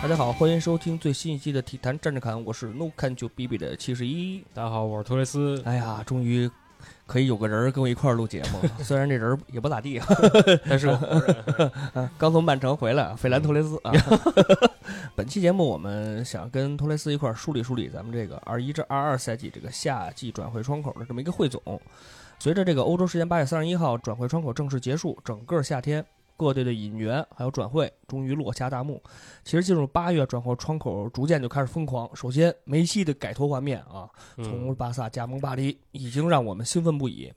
大家好，欢迎收听最新一期的体坛站着侃，我是 no Can 就 B B 的七十一。大家好，我是托雷斯。哎呀，终于可以有个人儿跟我一块儿录节目了，虽然这人儿也不咋地，但是 刚从曼城回来，费兰托雷斯啊。本期节目我们想跟托雷斯一块儿梳理梳理咱们这个二一至二二赛季这个夏季转会窗口的这么一个汇总。随着这个欧洲时间八月三十一号转会窗口正式结束，整个夏天各队的引援还有转会终于落下大幕。其实进入八月转会窗口逐渐就开始疯狂。首先梅西的改头换面啊，从巴萨加盟巴黎已经让我们兴奋不已。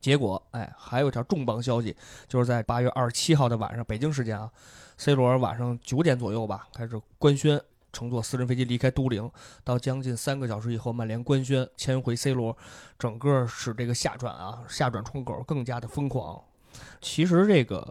结果哎，还有一条重磅消息，就是在八月二十七号的晚上，北京时间啊，C 罗晚上九点左右吧开始官宣。乘坐私人飞机离开都灵，到将近三个小时以后，曼联官宣签回 C 罗，整个使这个下转啊下转窗口更加的疯狂。其实这个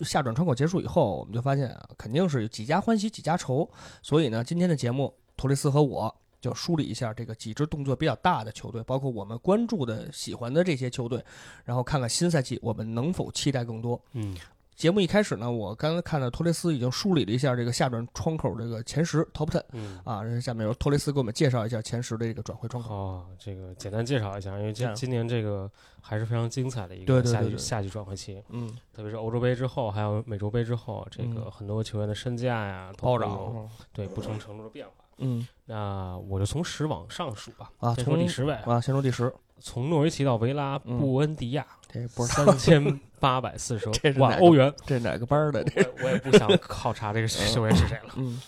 下转窗口结束以后，我们就发现啊，肯定是几家欢喜几家愁。所以呢，今天的节目，托雷斯和我就梳理一下这个几支动作比较大的球队，包括我们关注的、喜欢的这些球队，然后看看新赛季我们能否期待更多。嗯。节目一开始呢，我刚刚看到托雷斯已经梳理了一下这个下转窗口这个前十 top ten，嗯。啊，下面由托雷斯给我们介绍一下前十的这个转会窗口。哦，这个简单介绍一下，因为今今年这个还是非常精彩的一个夏季夏季转会期，嗯，特别是欧洲杯之后，还有美洲杯之后，这个很多球员的身价呀暴涨，对不同程度的变化。嗯，那我就从十往上数吧，啊，先说第十位啊，先说第十，从诺维奇到维拉布恩迪亚，这不是三千。八百四十 万欧元，这哪个班的？这我也不想考察这个球员是谁了。嗯，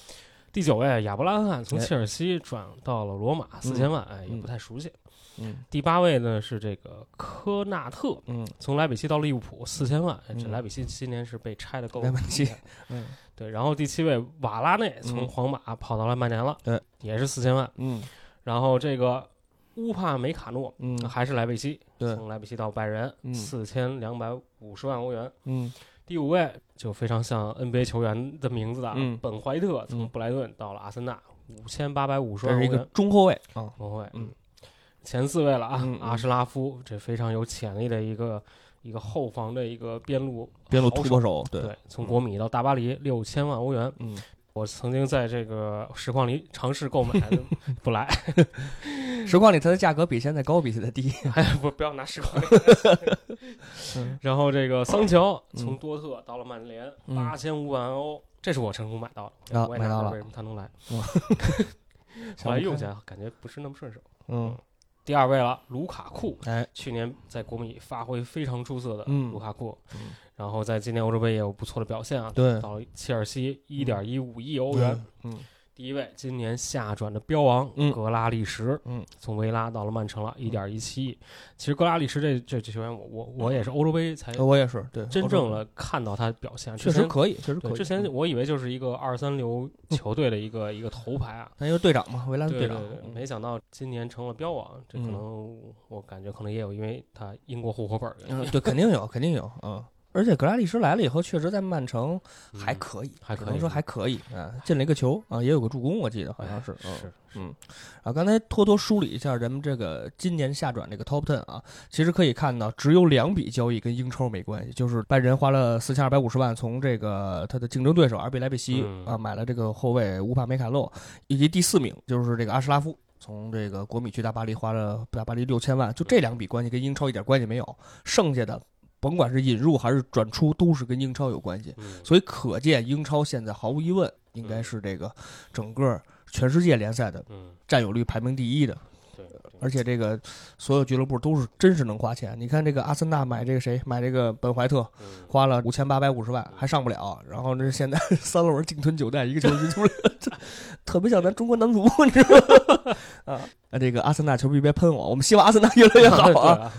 第九位亚伯拉罕从切尔西转到了罗马，四千万，哎，也不太熟悉。嗯，第八位呢是这个科纳特，嗯，从莱比锡到利物浦，四千万。这莱比锡今年是被拆的够莱比锡，嗯，对。然后第七位瓦拉内从皇马跑到了曼联了，对，也是四千万。嗯，然后这个。乌帕梅卡诺，嗯，还是莱比锡，对，从莱比锡到拜仁，四千两百五十万欧元，嗯，第五位就非常像 NBA 球员的名字的，嗯，本怀特从布莱顿到了阿森纳，五千八百五十万欧元，这是一个中后卫啊，中后卫，嗯，前四位了啊，嗯阿什拉夫，这非常有潜力的一个一个后防的一个边路边路突破手，对，从国米到大巴黎，六千万欧元，嗯。我曾经在这个实况里尝试购买，不来。实况里它的价格比现在高，比现在低。哎，不，不要拿实况。然后这个桑乔从多特到了曼联，八千五百万欧，这是我成功买到的。买到了，为什么他能来？后来用起来感觉不是那么顺手。嗯。第二位了，卢卡库。哎，去年在国米发挥非常出色的卢卡库。嗯。然后在今年欧洲杯也有不错的表现啊！对，到切尔西一点一五亿欧元。嗯，第一位今年下转的标王格拉利什，嗯，从维拉到了曼城了，一点一七亿。其实格拉利什这这这球员，我我我也是欧洲杯才，我也是对真正的看到他表现，确实可以，确实可以。之前我以为就是一个二三流球队的一个一个头牌啊，那就是队长嘛，维拉队长。没想到今年成了标王，这可能我感觉可能也有因为他英国户口本嗯，对，肯定有，肯定有，嗯。而且格拉利什来了以后，确实在曼城还可以，还可以说还可以啊，进了一个球啊，也有个助攻，我记得好像是，是，嗯，啊，刚才偷偷梳理一下咱们这个今年下转这个 top ten 啊，其实可以看到只有两笔交易跟英超没关系，就是拜仁花了四千二百五十万从这个他的竞争对手 RB 莱比锡啊买了这个后卫乌帕梅卡洛，以及第四名就是这个阿什拉夫从这个国米去大巴黎花了大巴黎六千万，就这两笔关系跟英超一点关系没有，剩下的。甭管是引入还是转出，都是跟英超有关系，所以可见英超现在毫无疑问应该是这个整个全世界联赛的占有率排名第一的。对，而且这个所有俱乐部都是真是能花钱。你看这个阿森纳买这个谁买这个本怀特，花了五千八百五十万还上不了。然后这现在 三轮净吞九代，一个球进出，特别像咱中国男足，你知道吗？啊，这个阿森纳球迷别喷我，我们希望阿森纳越来越好啊。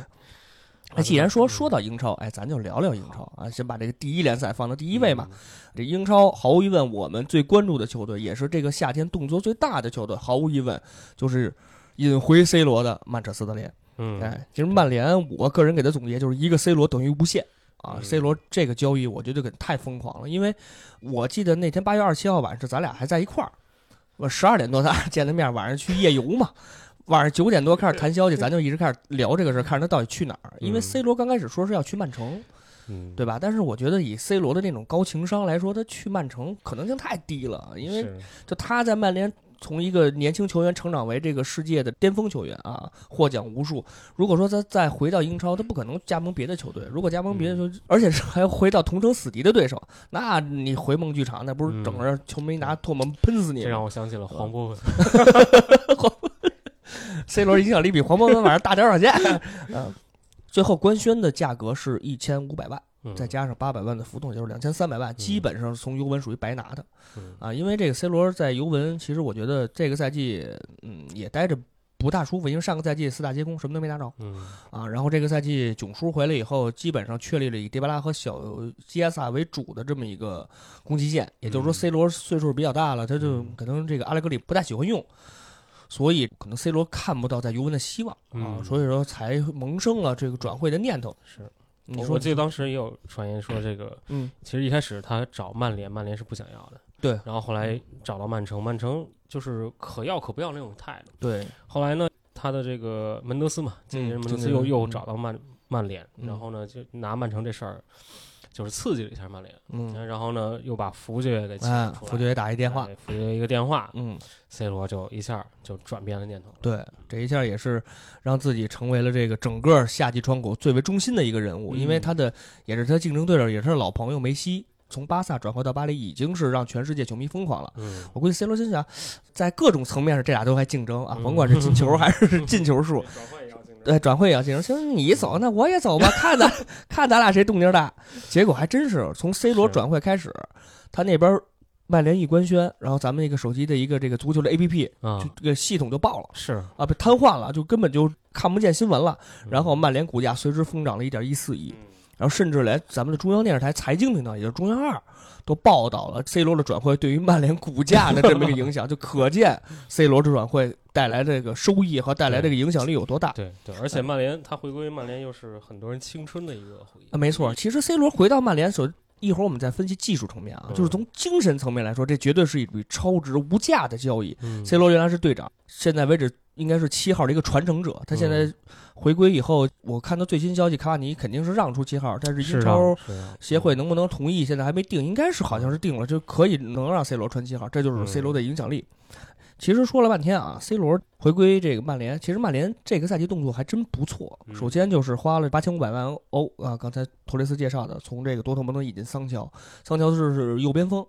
那既然说说到英超，哎，咱就聊聊英超啊，先把这个第一联赛放到第一位嘛。这英超毫无疑问，我们最关注的球队，也是这个夏天动作最大的球队，毫无疑问就是引回 C 罗的曼彻斯特联。嗯，哎，其实曼联，我个人给他总结就是一个 C 罗等于无限啊。C 罗这个交易，我觉得给太疯狂了，因为我记得那天八月二十七号晚上，咱俩还在一块儿，我十二点多咱俩见的面，晚上去夜游嘛。晚上九点多开始谈消息，咱就一直开始聊这个事儿，看着他到底去哪儿。因为 C 罗刚开始说是要去曼城，嗯，对吧？但是我觉得以 C 罗的那种高情商来说，他去曼城可能性太低了。因为就他在曼联从一个年轻球员成长为这个世界的巅峰球员啊，获奖无数。如果说他再回到英超，他不可能加盟别的球队。如果加盟别的球，而且是还要回到同城死敌的对手，那你回梦剧场，那不是整个球迷拿唾沫喷死你？这让我想起了黄博文。C 罗影响力比黄博文晚上大多少钱？嗯，最后官宣的价格是一千五百万，再加上八百万的浮动，就是两千三百万，基本上从尤文属于白拿的。啊，因为这个 C 罗在尤文，其实我觉得这个赛季，嗯，也待着不大舒服，因为上个赛季四大皆空，什么都没拿着。嗯，啊，然后这个赛季囧叔回来以后，基本上确立了以迪巴拉和小基亚萨为主的这么一个攻击线，也就是说 C 罗岁数比较大了，他就可能这个阿莱格里不太喜欢用。所以可能 C 罗看不到在尤文的希望啊，所以说才萌生了这个转会的念头。是，你说我记得当时也有传言说这个，嗯，其实一开始他找曼联，曼联是不想要的，对，然后后来找到曼城，曼城就是可要可不要那种态度，对。后来呢，他的这个门德斯嘛，经纪人门德斯又又找到曼曼联，然后呢就拿曼城这事儿。就是刺激了一下曼联，嗯，然后呢，又把福爵给请出来，福爵打一电话，福爵一个电话，嗯，C 罗就一下就转变了念头，对，这一下也是让自己成为了这个整个夏季窗口最为中心的一个人物，因为他的也是他竞争对手，也是老朋友梅西。从巴萨转回到巴黎，已经是让全世界球迷疯狂了。嗯，我估计 C 罗心想，在各种层面上，这俩都还竞争啊，甭管是进球还是进球数。对，转会也要竞争。行，你走，那我也走吧，看咱看咱俩谁动静大。结果还真是从 C 罗转会开始，他那边曼联一官宣，然后咱们那个手机的一个这个足球的 APP 啊，这个系统就爆了，是啊，被瘫痪了，就根本就看不见新闻了。然后曼联股价随之疯涨了一点一四亿。然后甚至连咱们的中央电视台财经频道，也就是中央二，都报道了 C 罗的转会对于曼联股价的这么一个影响，就可见 C 罗的转会带来这个收益和带来这个影响力有多大。对对，而且曼联他回归曼联又是很多人青春的一个回忆。啊，没错，其实 C 罗回到曼联，所一会儿我们再分析技术层面啊，就是从精神层面来说，这绝对是一笔超值无价的交易。C 罗原来是队长，现在为止应该是七号的一个传承者，他现在。回归以后，我看到最新消息，卡瓦尼肯定是让出七号，但是英超协会能不能同意，现在还没定，应该是好像是定了，就可以能让 C 罗穿七号，这就是 C 罗的影响力。其实说了半天啊，C 罗回归这个曼联，其实曼联这个赛季动作还真不错。首先就是花了八千五百万欧啊，刚才托雷斯介绍的，从这个多特蒙德引进桑乔，桑乔是是右边锋，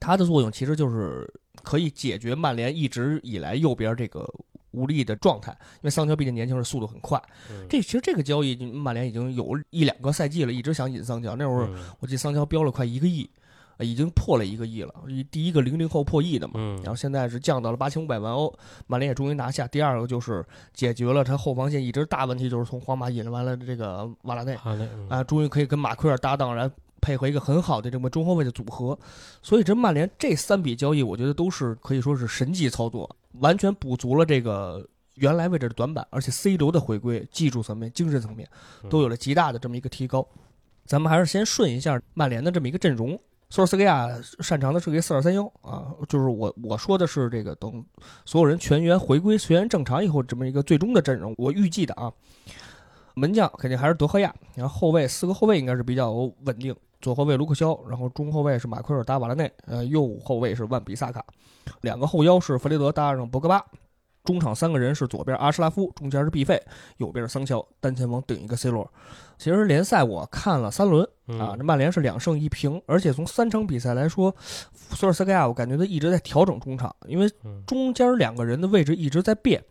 他的作用其实就是可以解决曼联一直以来右边这个。无力的状态，因为桑乔毕竟年轻，时速度很快。这其实这个交易，曼联已经有一两个赛季了，一直想引桑乔。那会儿我记得桑乔标了快一个亿，已经破了一个亿了，第一个零零后破亿的嘛。然后现在是降到了八千五百万欧，曼联也终于拿下。第二个就是解决了他后防线一直大问题，就是从皇马引完了这个瓦拉内啊，终于可以跟马奎尔搭档，然后配合一个很好的这么中后卫的组合。所以这曼联这三笔交易，我觉得都是可以说是神级操作。完全补足了这个原来位置的短板，而且 C 罗的回归，技术层面、精神层面都有了极大的这么一个提高。咱们还是先顺一下曼联的这么一个阵容。索尔斯克亚擅长的是个四二三幺啊，就是我我说的是这个等所有人全员回归、全员正常以后这么一个最终的阵容。我预计的啊，门将肯定还是德赫亚，然后后卫四个后卫应该是比较稳定。左后卫卢克肖，然后中后卫是马奎尔搭瓦拉内，呃，右后卫是万比萨卡，两个后腰是弗雷德搭上博格巴，中场三个人是左边阿什拉夫，中间是毕费，右边是桑乔，单前锋顶一个 C 罗。其实联赛我看了三轮啊，这曼联是两胜一平，而且从三场比赛来说，索尔斯克亚我感觉他一直在调整中场，因为中间两个人的位置一直在变。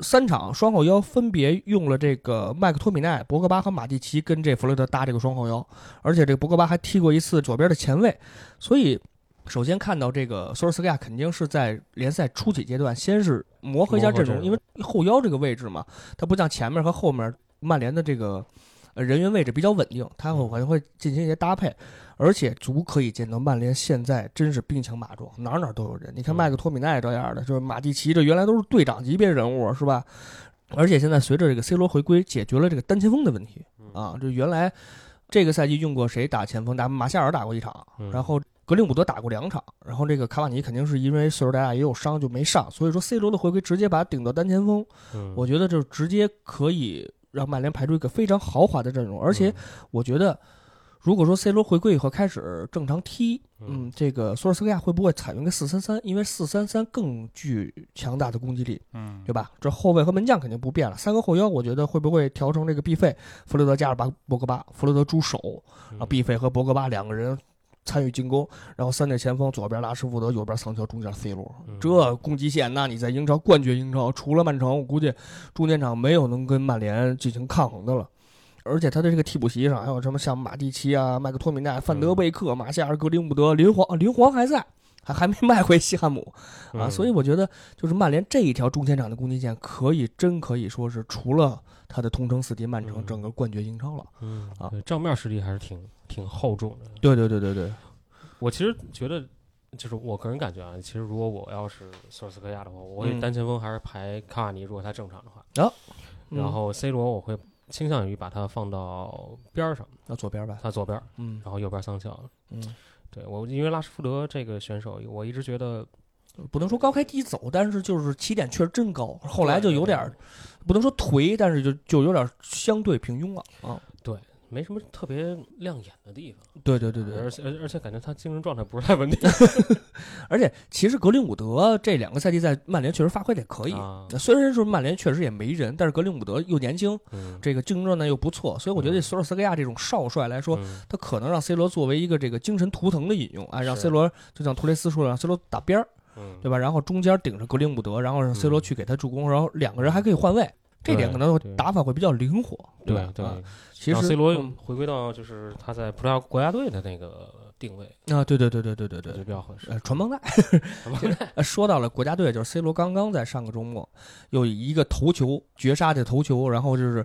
三场双后腰分别用了这个麦克托米奈、博格巴和马蒂奇跟这弗雷德搭这个双后腰，而且这个博格巴还踢过一次左边的前卫，所以首先看到这个索尔斯克亚肯定是在联赛初期阶段先是磨合一下阵容，因为后腰这个位置嘛，它不像前面和后面曼联的这个人员位置比较稳定，他会可能会进行一些搭配，而且足可以见到曼联现在真是兵强马壮，哪哪都有人。你看麦克托米奈这样的，就是马蒂奇，这原来都是队长级别人物，是吧？而且现在随着这个 C 罗回归，解决了这个单前锋的问题啊，就原来这个赛季用过谁打前锋？打马夏尔打过一场，然后。格林伍德打过两场，然后这个卡瓦尼肯定是因为岁数大也有伤就没上，所以说 C 罗的回归直接把他顶到单前锋，我觉得就直接可以让曼联排出一个非常豪华的阵容，而且我觉得如果说 C 罗回归以后开始正常踢，嗯，这个索尔斯克亚会不会采用个四三三？因为四三三更具强大的攻击力，嗯，对吧？这后卫和门将肯定不变了，三个后腰我觉得会不会调成这个 B 费弗洛德加尔巴博格巴，弗洛德主守，啊，B 费和博格巴两个人。参与进攻，然后三队前锋，左边拉什福德，右边桑乔，中间 C 罗，这攻击线，那你在英超冠绝英超，除了曼城，我估计中间场没有能跟曼联进行抗衡的了。而且他的这个替补席上还有什么像马蒂奇啊、麦克托米奈、范德贝克、马夏尔、格林伍德、林皇，林皇还在，还还没卖回西汉姆啊。所以我觉得，就是曼联这一条中前场的攻击线，可以真可以说是除了他的同城死敌曼城，整个冠绝英超了。嗯啊，账面实力还是挺。挺厚重的，对对对对对，我其实觉得，就是我个人感觉啊，其实如果我要是索尔斯克亚的话，我会单前锋还是排卡瓦尼，如果他正常的话，啊，然后 C 罗我会倾向于把它放到边上，那左边吧，它左边，嗯，然后右边桑乔，嗯，对我因为拉什福德这个选手，我一直觉得不能说高开低走，但是就是起点确实真高，后来就有点不能说颓，但是就就有点相对平庸了啊。没什么特别亮眼的地方，对对对对，而且而且感觉他精神状态不是太稳定，而且其实格林伍德这两个赛季在曼联确实发挥的也可以，虽然说曼联确实也没人，但是格林伍德又年轻，这个精神状态又不错，所以我觉得索尔斯克亚这种少帅来说，他可能让 C 罗作为一个这个精神图腾的引用，啊，让 C 罗就像图雷斯说的，让 C 罗打边儿，对吧？然后中间顶着格林伍德，然后让 C 罗去给他助攻，然后两个人还可以换位。这点可能打法会比较灵活，对对。其实 C 罗回归到就是他在葡萄牙国家队的那个定位啊，对对对对对对对，就比较合适。传帮带，说到了国家队，就是 C 罗刚刚在上个周末有一个头球绝杀的头球，然后就是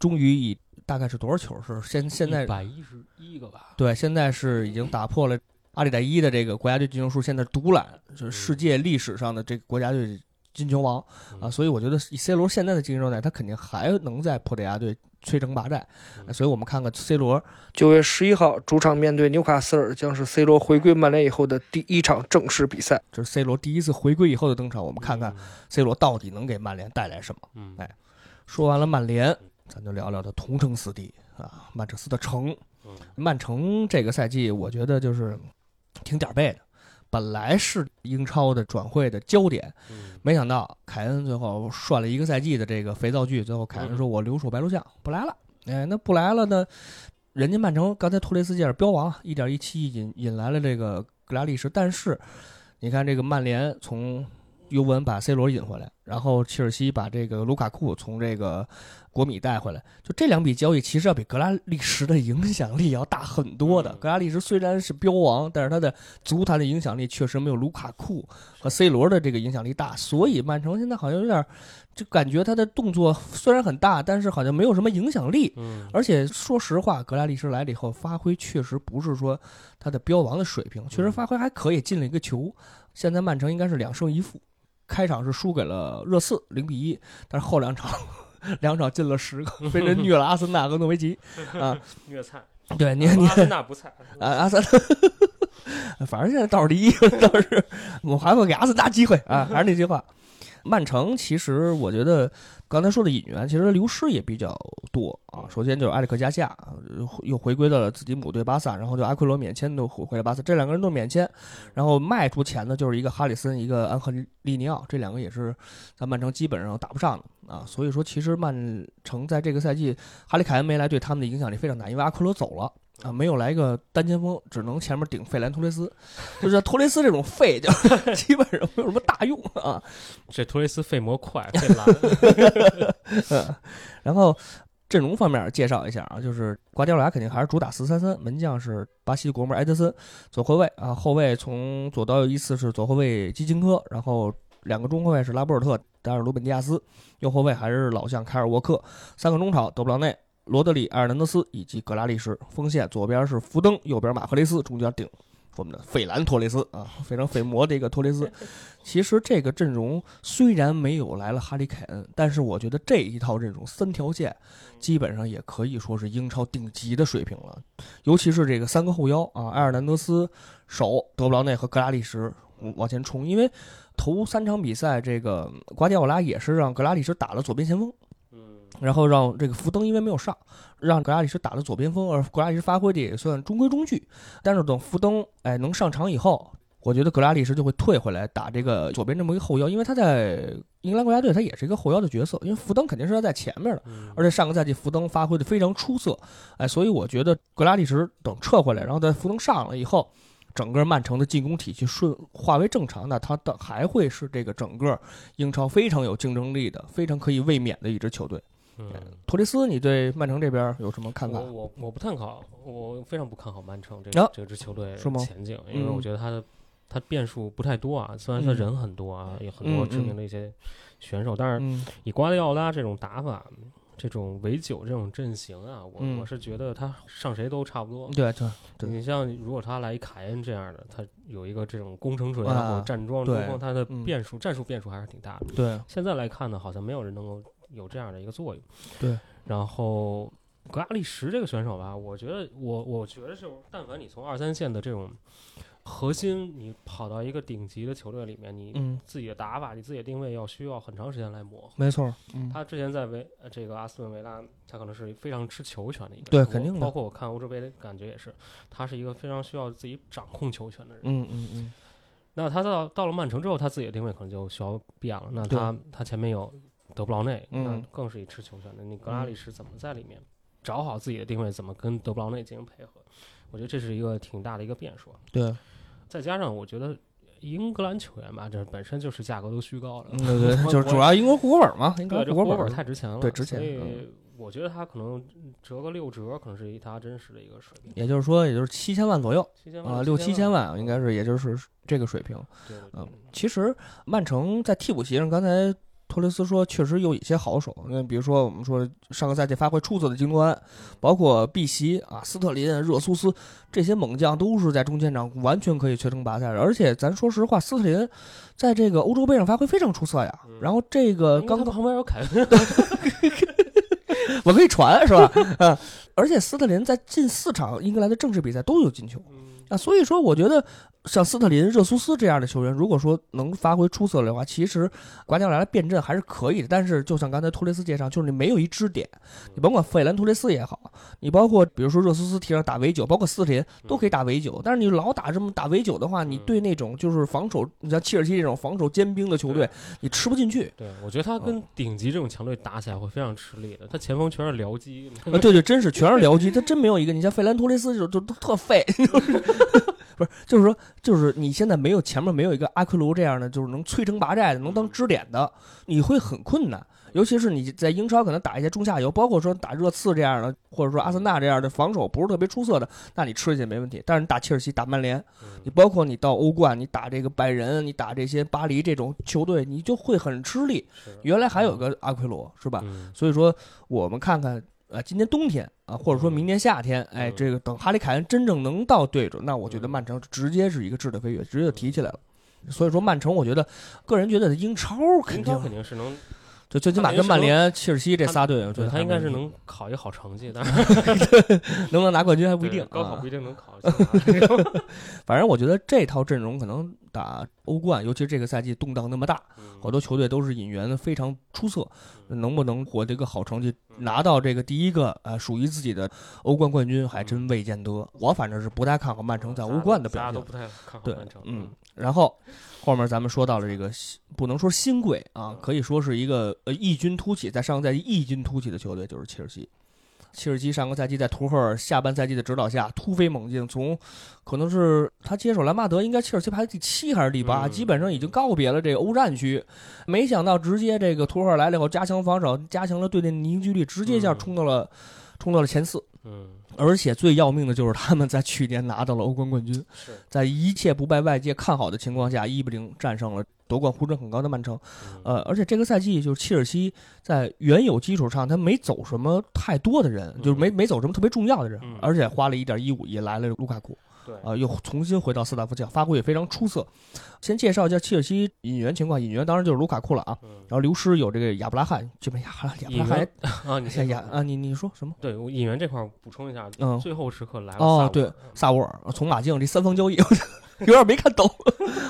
终于以大概是多少球是现现在一百一十一个吧？对，现在是已经打破了阿里代伊的这个国家队进球数，现在独揽就是世界历史上的这个国家队。金球王啊，所以我觉得以 C 罗现在的精神状态，他肯定还能在葡萄牙队摧城拔寨。所以我们看看 C 罗九月十一号主场面对纽卡斯尔，将是 C 罗回归曼联以后的第一场正式比赛。这是 C 罗第一次回归以后的登场，我们看看 C 罗到底能给曼联带来什么。嗯，哎，说完了曼联，咱就聊聊他同城死敌啊，曼彻斯特城。曼城这个赛季，我觉得就是挺点儿背的。本来是英超的转会的焦点，没想到凯恩最后涮了一个赛季的这个肥皂剧，最后凯恩说：“我留守白鹿巷，不来了。”哎，那不来了呢？人家曼城刚才托雷斯介绍标王一点一七亿引引来了这个格拉利什，但是你看这个曼联从尤文把 C 罗引回来，然后切尔西把这个卢卡库从这个。国米带回来，就这两笔交易，其实要比格拉利什的影响力要大很多的。格拉利什虽然是标王，但是他的足坛的影响力确实没有卢卡库和 C 罗的这个影响力大。所以曼城现在好像有点，就感觉他的动作虽然很大，但是好像没有什么影响力。嗯。而且说实话，格拉利什来了以后，发挥确实不是说他的标王的水平，确实发挥还可以，进了一个球。现在曼城应该是两胜一负，开场是输给了热刺零比一，但是后两场。两场进了十个，被人虐了阿森纳和诺维奇 啊，虐菜。对，你你阿森纳不菜 啊，阿森纳，反正现在倒数第一，倒是我还会给阿森纳机会啊，还是那句话。曼城其实我觉得刚才说的引援，其实流失也比较多啊。首先就是埃里克加夏又回归到了自己母队巴萨，然后就阿奎罗免签都回回来巴萨，这两个人都免签，然后卖出钱的就是一个哈里森，一个安赫利尼奥，这两个也是在曼城基本上打不上的啊。所以说，其实曼城在这个赛季哈里凯恩没来，对他们的影响力非常大，因为阿奎罗走了。啊，没有来个单前锋，只能前面顶费兰托雷斯，就是托雷斯这种废，就 基本上没有什么大用啊。这托雷斯废模快，废蓝。然后阵容方面介绍一下啊，就是瓜迪奥拉肯定还是主打四三三，门将是巴西国门埃德森，左后卫啊，后卫从左到右依次是左后卫基金科，然后两个中后卫是拉波尔特、达尔鲁本迪亚斯，右后卫还是老将凯尔沃克，三个中场德布劳内。罗德里、埃尔南德斯以及格拉利什。锋线左边是福登，右边马赫雷斯，中间顶我们的费兰托雷斯啊，非常费魔的一个托雷斯。其实这个阵容虽然没有来了哈里凯恩，但是我觉得这一套阵容三条线基本上也可以说是英超顶级的水平了。尤其是这个三个后腰啊，埃尔南德斯、守德布劳内和格拉利什往前冲，因为头三场比赛这个瓜迪奥拉也是让格拉利什打了左边前锋。然后让这个福登因为没有上，让格拉利什打了左边锋，而格拉利什发挥的也算中规中矩。但是等福登哎能上场以后，我觉得格拉利什就会退回来打这个左边这么一个后腰，因为他在英格兰国家队他也是一个后腰的角色，因为福登肯定是要在前面的，而且上个赛季福登发挥的非常出色，哎，所以我觉得格拉利什等撤回来，然后在福登上了以后。整个曼城的进攻体系顺化为正常，那他的还会是这个整个英超非常有竞争力的、非常可以卫冕的一支球队。嗯，托雷斯，你对曼城这边有什么看法？我我我不看好，我非常不看好曼城这这支球队前景，因为我觉得他的他变数不太多啊。虽然他人很多啊，有很多知名的一些选手，但是以瓜迪奥拉这种打法。这种围九这种阵型啊，我我是觉得他上谁都差不多。对对，你像如果他来一凯恩这样的，他有一个这种攻城锤或者站桩之后，他的变数战术变数还是挺大的。对，现在来看呢，好像没有人能够有这样的一个作用。对，然后格拉利什这个选手吧，我觉得我我觉得就是，但凡你从二三线的这种。核心，你跑到一个顶级的球队里面，你自己的打法、你自己的定位要需要很长时间来磨合。没错，他之前在维这个阿斯顿维拉，他可能是非常吃球权的一个。对，肯定的。包括我看欧洲杯的感觉也是，他是一个非常需要自己掌控球权的人。嗯嗯嗯。那他到到了曼城之后，他自己的定位可能就需要变了。那他他前面有德布劳内，那更是一吃球权的。你格拉利什怎么在里面找好自己的定位，怎么跟德布劳内进行配合？我觉得这是一个挺大的一个变数。对。再加上，我觉得英格兰球员吧，这本身就是价格都虚高了。对对，就是主要英国户口本嘛，英格这户口本太值钱了。对，值钱。所以我觉得他可能折个六折，可能是一他真实的一个水平。也就是说，也就是七千万左右啊，六七千万应该是，也就是这个水平。对嗯，其实曼城在替补席上，刚才。托雷斯说：“确实有一些好手，那比如说我们说上个赛季发挥出色的京多安，包括碧玺啊、斯特林、热苏斯这些猛将，都是在中前场完全可以全程拔赛的。而且咱说实话，斯特林在这个欧洲杯上发挥非常出色呀。然后这个刚刚旁边有凯恩，我可以传是吧？啊！而且斯特林在近四场英格兰的正式比赛都有进球啊，所以说我觉得。”像斯特林、热苏斯这样的球员，如果说能发挥出色的话，其实瓜迪奥拉的变阵还是可以的。但是，就像刚才托雷斯介绍，就是你没有一支点，你甭管费兰托雷斯也好，你包括比如说热苏斯踢上打围九，包括斯特林都可以打围九。但是你老打这么打围九的话，你对那种就是防守，你像切尔西这种防守尖兵的球队，你吃不进去。对，我觉得他跟顶级这种强队打起来会非常吃力的。他前锋全是僚机。啊，对对，真是全是僚机，他真没有一个。你像费兰托雷斯就就都特废。不是，就是说，就是你现在没有前面没有一个阿奎罗这样的，就是能摧城拔寨的，能当支点的，你会很困难。尤其是你在英超可能打一些中下游，包括说打热刺这样的，或者说阿森纳这样的防守不是特别出色的，那你吃一些没问题。但是你打切尔西、打曼联，你包括你到欧冠，你打这个拜仁，你打这些巴黎这种球队，你就会很吃力。原来还有个阿奎罗，是吧？所以说，我们看看。呃，今年冬天啊，或者说明年夏天，哎，这个等哈里凯恩真正能到队中，那我觉得曼城直接是一个质的飞跃，直接就提起来了。所以说，曼城，我觉得个人觉得英超肯定肯定是能，就最起码跟曼联、切尔西这仨队，我觉得他应该是能考一个好成绩，但是能不能拿冠军还不一定，高考不一定能考。反正我觉得这套阵容可能打欧冠，尤其是这个赛季动荡那么大，好多球队都是引援非常出色，能不能获得一个好成绩，拿到这个第一个呃属于自己的欧冠冠军，还真未见得。我反正是不太看好曼城在欧冠的表现，都不太看好曼城。嗯，然后后面咱们说到了这个不能说新贵啊，可以说是一个呃异军突起，在上个赛季异军突起的球队就是切尔西。切尔西上个赛季在图赫尔下半赛季的指导下突飞猛进，从可能是他接手兰帕德，应该切尔西排第七还是第八，基本上已经告别了这个欧战区。没想到直接这个图赫尔来了以后，加强防守，加强了队内凝聚力，直接一下冲到了冲到了前四嗯，而且最要命的就是他们在去年拿到了欧冠冠军，在一切不被外界看好的情况下，一比零战胜了夺冠呼声很高的曼城。呃，而且这个赛季就是切尔西在原有基础上，他没走什么太多的人，就是没没走什么特别重要的人，而且花了一点一五亿来了卢卡库。啊，又重新回到斯坦福桥，发挥也非常出色。先介绍一下切尔西引援情况，引援当然就是卢卡库了啊。然后流失有这个亚布拉罕，这边亚亚布拉罕啊，你先亚啊，你你说什么？对，我引援这块补充一下，嗯，最后时刻来了哦，对，萨沃尔从马竞这三方交易 有点没看懂，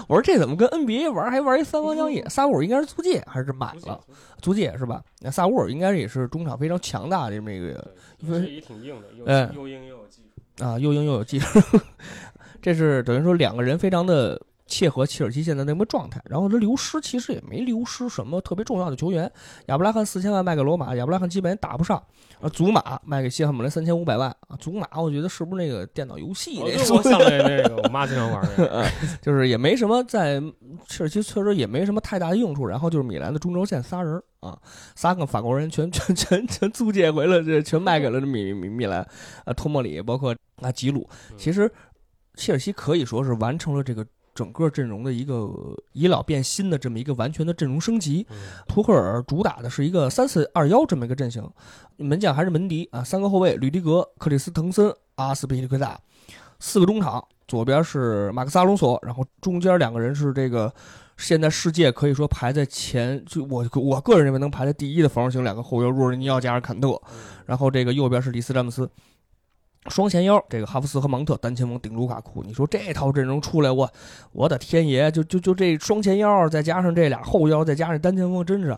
我说这怎么跟 NBA 玩还玩一三方交易？萨沃尔应该是租借还是买了？租借是吧？那萨沃尔应该也是中场非常强大的这么一个，因为也挺硬的，又又硬又有技术啊，又硬又有技术。这是等于说两个人非常的切合切尔西现在那么状态，然后他流失其实也没流失什么特别重要的球员，亚布拉罕四千万卖给罗马，亚布拉罕基本也打不上，啊，祖玛卖给西汉姆联三千五百万啊，祖玛我觉得是不是那个电脑游戏那个？我想那那个，我妈经常玩的，就是也没什么在切尔西确实也没什么太大的用处，然后就是米兰的中轴线仨人啊，仨个法国人全全全全租借回了，这全卖给了米米米兰，啊，托莫里包括啊吉鲁，其实。切尔西可以说是完成了这个整个阵容的一个以老变新的这么一个完全的阵容升级。图赫尔主打的是一个三四二幺这么一个阵型，门将还是门迪啊，三个后卫吕迪格、克里斯滕森、阿斯皮利奎达，四个中场，左边是马克萨隆索，然后中间两个人是这个现在世界可以说排在前，就我我个人认为能排在第一的防守型两个后腰，若尔尼奥加尔坎特，然后这个右边是里斯詹姆斯。双前腰，这个哈弗斯和芒特单前锋顶卢卡库，你说这套阵容出来，我我的天爷，就就就这双前腰，再加上这俩后腰，再加上单前锋，真是。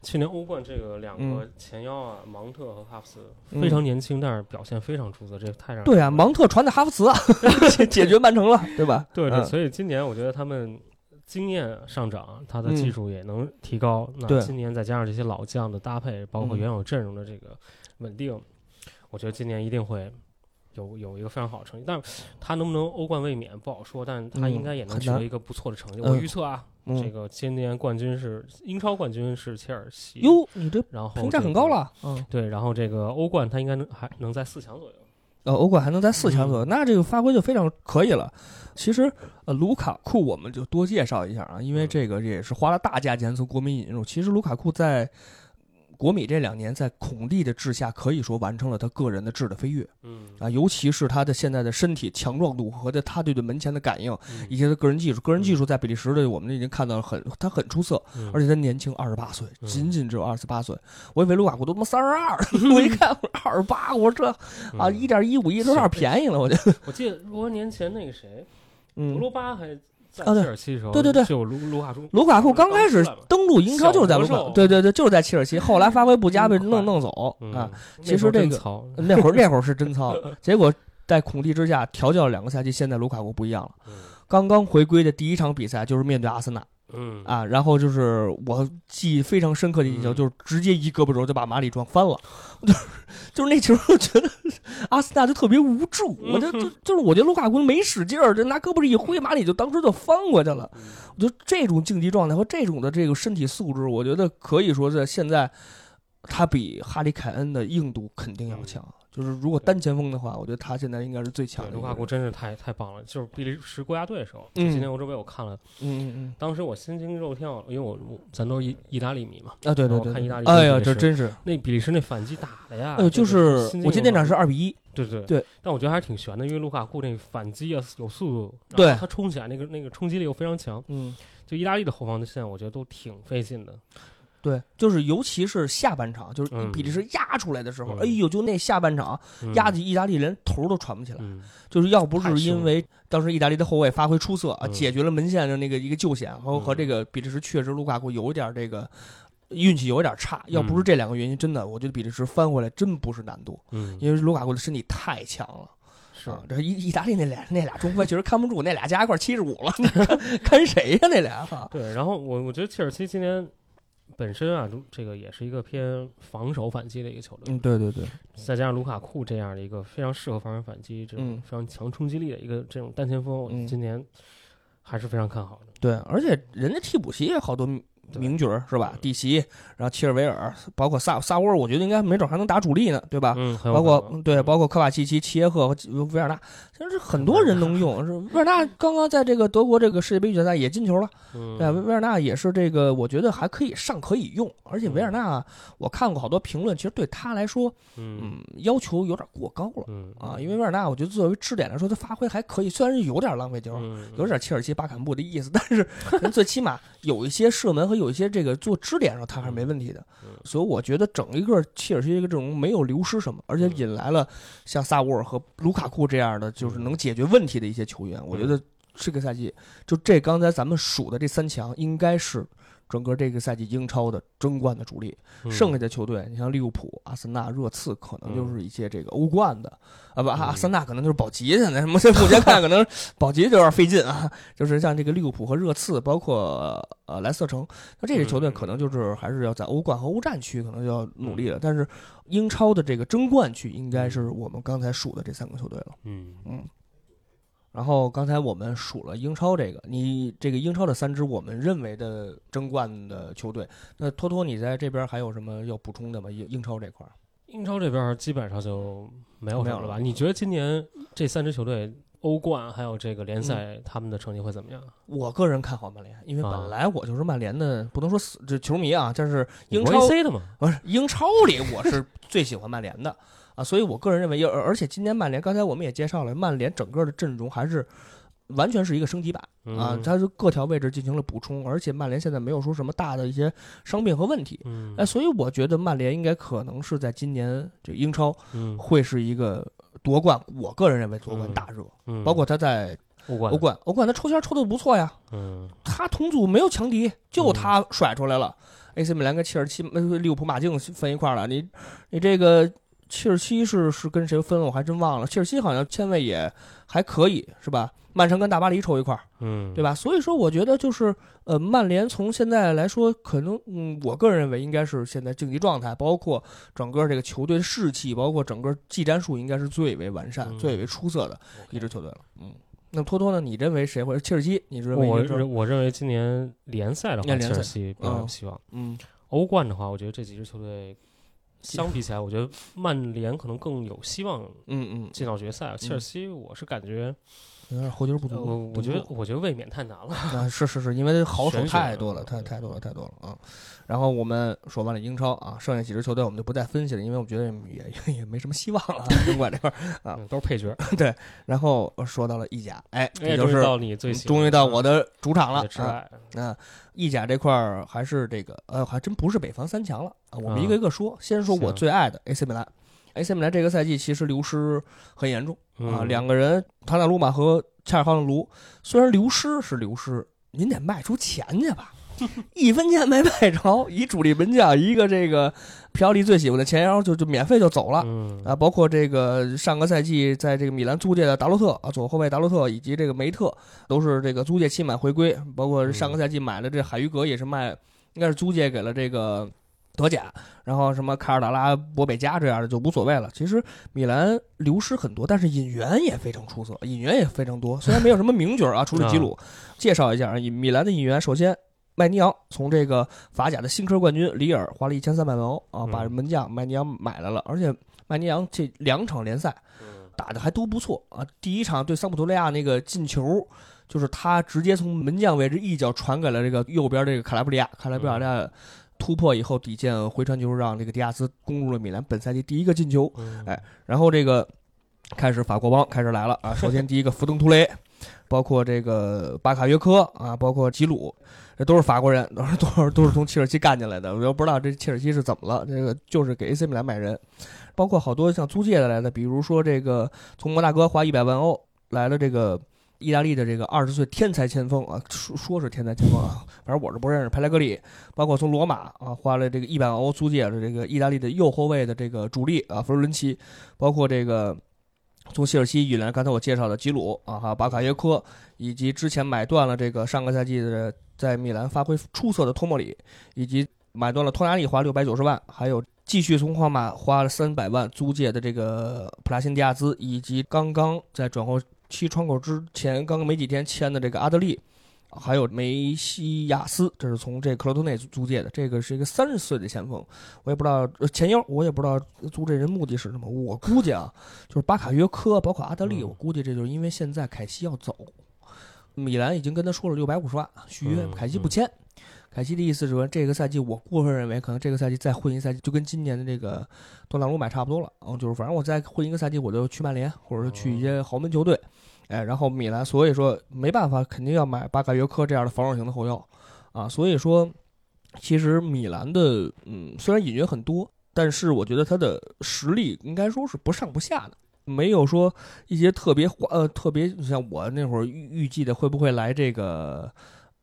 去年欧冠这个两个前腰啊，芒特和哈弗斯非常年轻，但是表现非常出色，这太让对啊，芒特传的哈弗斯啊，解决曼城了，对吧？对对，所以今年我觉得他们经验上涨，他的技术也能提高。那今年再加上这些老将的搭配，包括原有阵容的这个稳定，我觉得今年一定会。有有一个非常好的成绩，但是他能不能欧冠卫冕不好说，但他应该也能取得一个不错的成绩。我预测啊，这个今年冠军是英超冠军是切尔西。哟，你这然后评价很高了。嗯，对，然后这个欧冠他应该能还能在四强左右。呃，欧冠还能在四强左右，那这个发挥就非常可以了。其实，呃，卢卡库我们就多介绍一下啊，因为这个也是花了大价钱从国民引入。其实卢卡库在。国米这两年在孔蒂的治下，可以说完成了他个人的质的飞跃。嗯啊，尤其是他的现在的身体强壮度和他对对门前的感应，以及他个人技术。个人技术在比利时的我们已经看到了很他很出色，而且他年轻，二十八岁，仅仅只有二十八岁。我以为卢卡库都他妈三十二，我一看二十八，我说这啊一点一五亿都有点便宜了，我觉得。我记得多年前那个谁，德罗巴还。啊，对，对对对，就卢卢卡库，卢卡库刚开始登陆英超就是在卢卡，对对对，就是在切尔西，后来发挥不佳被弄弄走啊。其实这个 那会儿那会儿是真糙，结果在孔蒂之下调教了两个赛季，现在卢卡库不一样了。刚刚回归的第一场比赛就是面对阿森纳。嗯啊，然后就是我记忆非常深刻的印象，就是直接一胳膊肘就把马里撞翻了，就是就是那球，我觉得阿森纳就特别无助，我就就就是我觉得卢卡库没使劲儿，就拿胳膊一挥，马里就当时就翻过去了。我觉得这种竞技状态和这种的这个身体素质，我觉得可以说在现在，他比哈里凯恩的硬度肯定要强。就是如果单前锋的话，我觉得他现在应该是最强的。卢卡库真是太太棒了！就是比利时国家队的时候，今年欧洲杯我看了，嗯嗯嗯，当时我心惊肉跳，因为我咱都是意意大利迷嘛，啊对对对，看意大利，哎呀，这真是那比利时那反击打的呀，呃，就是我记得那场是二比一，对对对，但我觉得还是挺悬的，因为卢卡库那反击啊有速度，对，他冲起来那个那个冲击力又非常强，嗯，就意大利的后防的线我觉得都挺费劲的。对，就是尤其是下半场，就是比利时压出来的时候，哎呦，就那下半场压的意大利连头都喘不起来。就是要不是因为当时意大利的后卫发挥出色啊，解决了门线的那个一个救险，和和这个比利时确实卢卡库有点这个运气有点差。要不是这两个原因，真的我觉得比利时翻回来真不是难度。嗯，因为卢卡库的身体太强了。是，这意意大利那俩那俩中锋确实看不住，那俩加一块七十五了，看谁呀？那俩哈。对，然后我我觉得切尔西今年。本身啊，这个也是一个偏防守反击的一个球队。嗯，对对对。再加上卢卡库这样的一个非常适合防守反击、这种非常强冲击力的一个这种单前锋，今年还是非常看好的。对，而且人家替补席也好多名角是吧？蒂奇，然后切尔维尔，包括萨萨沃尔，我觉得应该没准还能打主力呢，对吧？嗯，包括对，包括科瓦契奇、齐耶赫和维尔纳，其实很多人能用。是维尔纳 刚刚在这个德国这个世界杯预选赛也进球了，对，维尔纳也是这个，我觉得还可以上可以用。而且维尔纳，我看过好多评论，其实对他来说，嗯，要求有点过高了，啊，因为维尔纳，我觉得作为支点来说，他发挥还可以，虽然是有点浪费球，有点切尔西巴坎布的意思，但是 最起码有一些射门和有一些这个做支点上，他还是没问题的。所以我觉得整一个切尔西这个阵容没有流失什么，而且引来了像萨沃尔和卢卡库这样的，就是能解决问题的一些球员。我觉得这个赛季就这刚才咱们数的这三强，应该是。整个这个赛季英超的争冠的主力，剩下的球队，你像利物浦、阿森纳、热刺，可能就是一些这个欧冠的啊，不，阿森纳可能就是保级现在目前目前看可能保级有点费劲啊。就是像这个利物浦和热刺，包括呃莱斯特城，那这些球队可能就是还是要在欧冠和欧战区可能就要努力了。但是英超的这个争冠区，应该是我们刚才数的这三个球队了。嗯嗯。然后刚才我们数了英超这个，你这个英超的三支我们认为的争冠的球队，那托托你在这边还有什么要补充的吗？英英超这块儿，英超这边基本上就没有什么了吧？你觉得今年这三支球队欧冠还有这个联赛他们的成绩会怎么样？我个人看好曼联，因为本来我就是曼联的，不能说死这球迷啊，但是英超的嘛，不是英超里我是最喜欢曼联的。啊，所以我个人认为，而而且今年曼联，刚才我们也介绍了，曼联整个的阵容还是完全是一个升级版啊，它是各条位置进行了补充，而且曼联现在没有说什么大的一些伤病和问题，哎，所以我觉得曼联应该可能是在今年这英超会是一个夺冠，我个人认为夺冠大热，包括他在欧冠，欧冠，欧冠他抽签抽的不错呀，嗯，他同组没有强敌，就他甩出来了，AC 米兰跟切尔西、利物浦、马竞分一块了，你你这个。切尔西是是跟谁分了？我还真忘了。切尔西好像签位也还可以，是吧？曼城跟大巴黎抽一块儿，嗯，对吧？所以说，我觉得就是呃，曼联从现在来说，可能嗯，我个人认为应该是现在竞技状态，包括整个这个球队的士气，包括整个技战术，应该是最为完善、最为出色的一支球队了。嗯，那托托呢？你认为谁会切尔西？你认为？我我认为今年联赛的话，切尔西比较有希望。嗯，欧冠的话，我觉得这几支球队。相比起来，我觉得曼联可能更有希望，嗯嗯，进到决赛。切尔西，我是感觉有点后劲不足。我我觉得，我觉得未免太难了。啊，是是是，因为好手太多了，太太多了，太多了啊。然后我们说完了英超啊，剩下几支球队我们就不再分析了，因为我觉得也也没什么希望了。英冠这块啊，都是配角。对，然后说到了意甲，哎，也就是到你最终于到我的主场了啊。那意甲这块儿还是这个呃，还真不是北方三强了。啊，我们一个一个说，先说我最爱的 AC 米兰。AC 米兰这个赛季其实流失很严重啊，两个人塔纳鲁马和恰尔哈朗卢，虽然流失是流失，您得卖出钱去吧，一分钱没卖着，一主力门将，一个这个皮奥利最喜欢的前腰就就免费就走了啊，包括这个上个赛季在这个米兰租借的达洛特啊，左后卫达洛特以及这个梅特都是这个租借期满回归，包括上个赛季买的这海鱼格也是卖，应该是租借给了这个。德甲，然后什么卡尔达拉、博贝加这样的就无所谓了。其实米兰流失很多，但是引援也非常出色，引援也非常多。虽然没有什么名角啊，除了吉鲁，介绍一下啊，米兰的引援，首先麦尼昂从这个法甲的新科冠军里尔花了一千三百万欧啊，把门将麦尼昂买来了。而且麦尼昂这两场联赛打的还都不错啊。第一场对桑普多利亚那个进球，就是他直接从门将位置一脚传给了这个右边这个卡拉布里亚，卡拉布里亚。突破以后，底线回传球让这个迪亚斯攻入了米兰本赛季第一个进球。哎，然后这个开始法国帮开始来了啊！首先第一个 福登图雷，包括这个巴卡约科啊，包括吉鲁，这都是法国人，都是都是都是从切尔西干进来的。我又不知道这切尔西是怎么了，这个就是给 AC 米兰买人，包括好多像租借的来的，比如说这个从摩纳哥花一百万欧来了这个。意大利的这个二十岁天才前锋啊，说说是天才前锋啊，反正我是不认识。佩莱格里，包括从罗马啊花了这个一百万欧租借了这个意大利的右后卫的这个主力啊，弗洛伦齐，包括这个从切尔西引来刚才我介绍的吉鲁啊，还有巴卡耶科，以及之前买断了这个上个赛季的在米兰发挥出色的托莫里，以及买断了托纳利花六百九十万，还有继续从皇马花了三百万租借的这个普拉辛迪亚兹，以及刚刚在转会。期窗口之前刚刚没几天签的这个阿德利，还有梅西亚斯，这是从这克罗托内租借的，这个是一个三十岁的前锋，我也不知道前腰，我也不知道租这人目的是什么。我估计啊，就是巴卡约科，包括阿德利，我估计这就是因为现在凯西要走，米兰已经跟他说了六百五十万续约，凯西不签。凯西的意思是说，这个赛季我过分认为，可能这个赛季再混一赛季，就跟今年的这个多纳鲁买差不多了。然后就是反正我再混一个赛季，我就去曼联，或者说去一些豪门球队。哎，然后米兰，所以说没办法，肯定要买巴卡约科这样的防守型的后腰，啊，所以说，其实米兰的，嗯，虽然引援很多，但是我觉得他的实力应该说是不上不下的，没有说一些特别花，呃，特别像我那会儿预预计的会不会来这个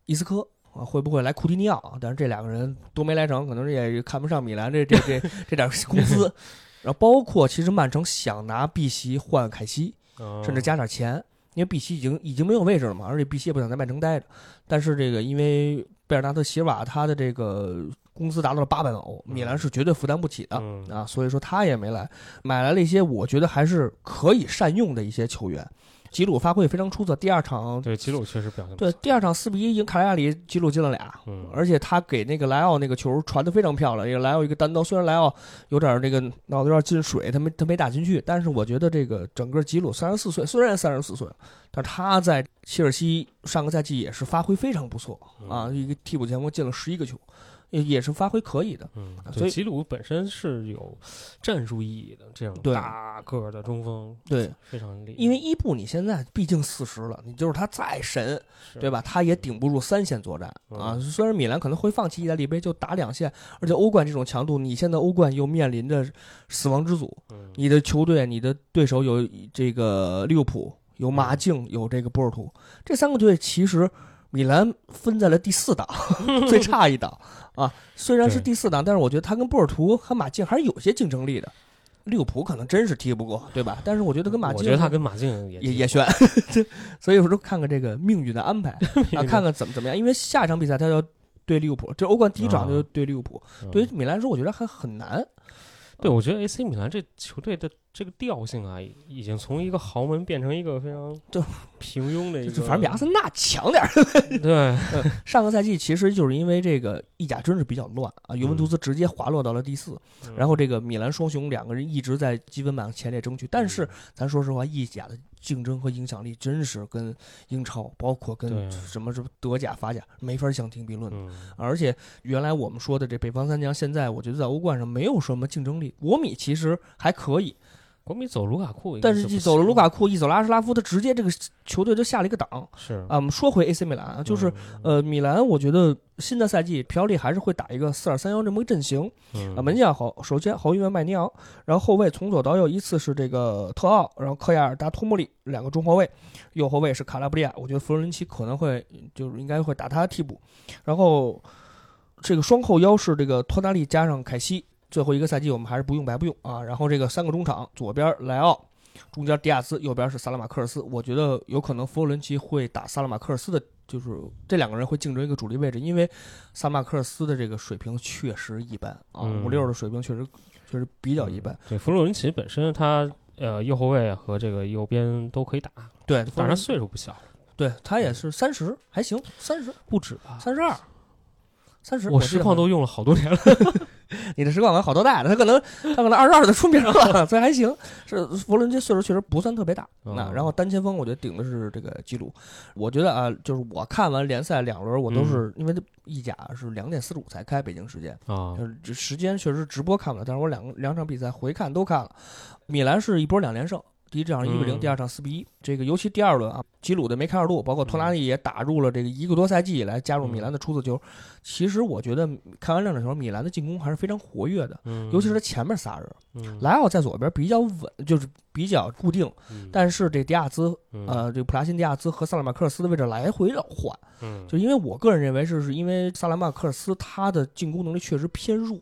伊斯科啊，会不会来库蒂尼奥，但是这两个人都没来成，可能也看不上米兰这这这 这点工资，然后包括其实曼城想拿碧玺换凯西，甚至加点钱。因为碧玺已经已经没有位置了嘛，而且碧玺也不想在曼城待着。但是这个，因为贝尔纳特·席尔瓦他的这个工资达到了八百万欧，米兰是绝对负担不起的啊，所以说他也没来，买来了一些我觉得还是可以善用的一些球员。吉鲁发挥非常出色，第二场对吉鲁确实表现对第二场四比一赢卡莱亚里，吉鲁进了俩，而且他给那个莱奥那个球传的非常漂亮，因为莱奥一个单刀，虽然莱奥有点这个脑子有点进水，他没他没打进去，但是我觉得这个整个吉鲁三十四岁，虽然三十四岁，但是他在切尔西上个赛季也是发挥非常不错啊，一个替补前锋进了十一个球。也也是发挥可以的，嗯，所以吉鲁本身是有战术意义的，这样大个的中锋，对，非常厉害。因为伊布你现在毕竟四十了，你就是他再神，对吧？他也顶不住三线作战啊。虽然米兰可能会放弃意大利杯，就打两线，而且欧冠这种强度，你现在欧冠又面临着死亡之组，你的球队，你的对手有这个利物浦，有马竞，有这个波尔图，这三个队其实。米兰分在了第四档，最差一档啊。虽然是第四档，但是我觉得他跟波尔图和马竞还是有些竞争力的。利物浦可能真是踢不过，对吧？但是我觉得跟马竞，我觉得他跟马竞也也悬。所以我说看看这个命运的安排 啊，看看怎么怎么样。因为下一场比赛他要对利物浦，这欧冠第一场就对利物浦。对于米兰来说，我觉得还很难。对，我觉得 AC 米兰这球队的这个调性啊，已经从一个豪门变成一个非常就平庸的一个，反正比阿森纳强点儿。对，上个赛季其实就是因为这个意甲真是比较乱啊，尤文图斯直接滑落到了第四，然后这个米兰双雄两个人一直在积分榜前列争取，但是咱说实话，意甲的。竞争和影响力真是跟英超，包括跟什么什么德甲、法甲没法相提并论的。而且原来我们说的这北方三强，现在我觉得在欧冠上没有什么竞争力。国米其实还可以。国米走卢卡库，但是一走了卢卡库，一走了阿什拉夫，他直接这个球队就下了一个档。是啊，我们说回 AC 米兰啊，就是呃，米兰，我觉得新的赛季皮奥利还是会打一个四二三幺这么个阵型。啊，门将好，首先豪门麦尼昂，然后后卫从左到右依次是这个特奥，然后科亚尔达托莫利两个中后卫，右后卫是卡拉布利亚，我觉得弗洛伦齐可能会就是应该会打他的替补，然后这个双后腰是这个托纳利加上凯西。最后一个赛季，我们还是不用白不用啊。然后这个三个中场，左边莱奥，中间迪亚斯，右边是萨拉马克尔斯。我觉得有可能弗洛伦齐会打萨拉马克尔斯的，就是这两个人会竞争一个主力位置，因为萨马克尔斯的这个水平确实一般啊，五六的水平确实确实比较一般。对，弗洛伦齐本身他呃右后卫和这个右边都可以打，对，但是岁数不小，对他也是三十还行，三十不止吧，三十二。三十，我实况都用了好多年了。你的实况玩好多代了，他可能他可能二十二的出名了，所以还行。是弗伦基岁数确实不算特别大。那然后单前锋，我觉得顶的是这个基鲁。我觉得啊，就是我看完联赛两轮，我都是因为意甲是两点四十五才开，北京时间啊，就是时间确实直播看不了，但是我两两场比赛回看都看了。米兰是一波两连胜。第一场一比零，第二场四比一。这个尤其第二轮啊，吉鲁的梅开二度，包括托拉利也打入了这个一个多赛季以来加入米兰的出色球。其实我觉得看完两场球，米兰的进攻还是非常活跃的，尤其是他前面仨人，莱奥在左边比较稳，就是比较固定。但是这迪亚兹，呃，这普拉辛迪亚兹和萨拉马克尔斯的位置来回的换。就因为我个人认为是是因为萨拉马克尔斯他的进攻能力确实偏弱，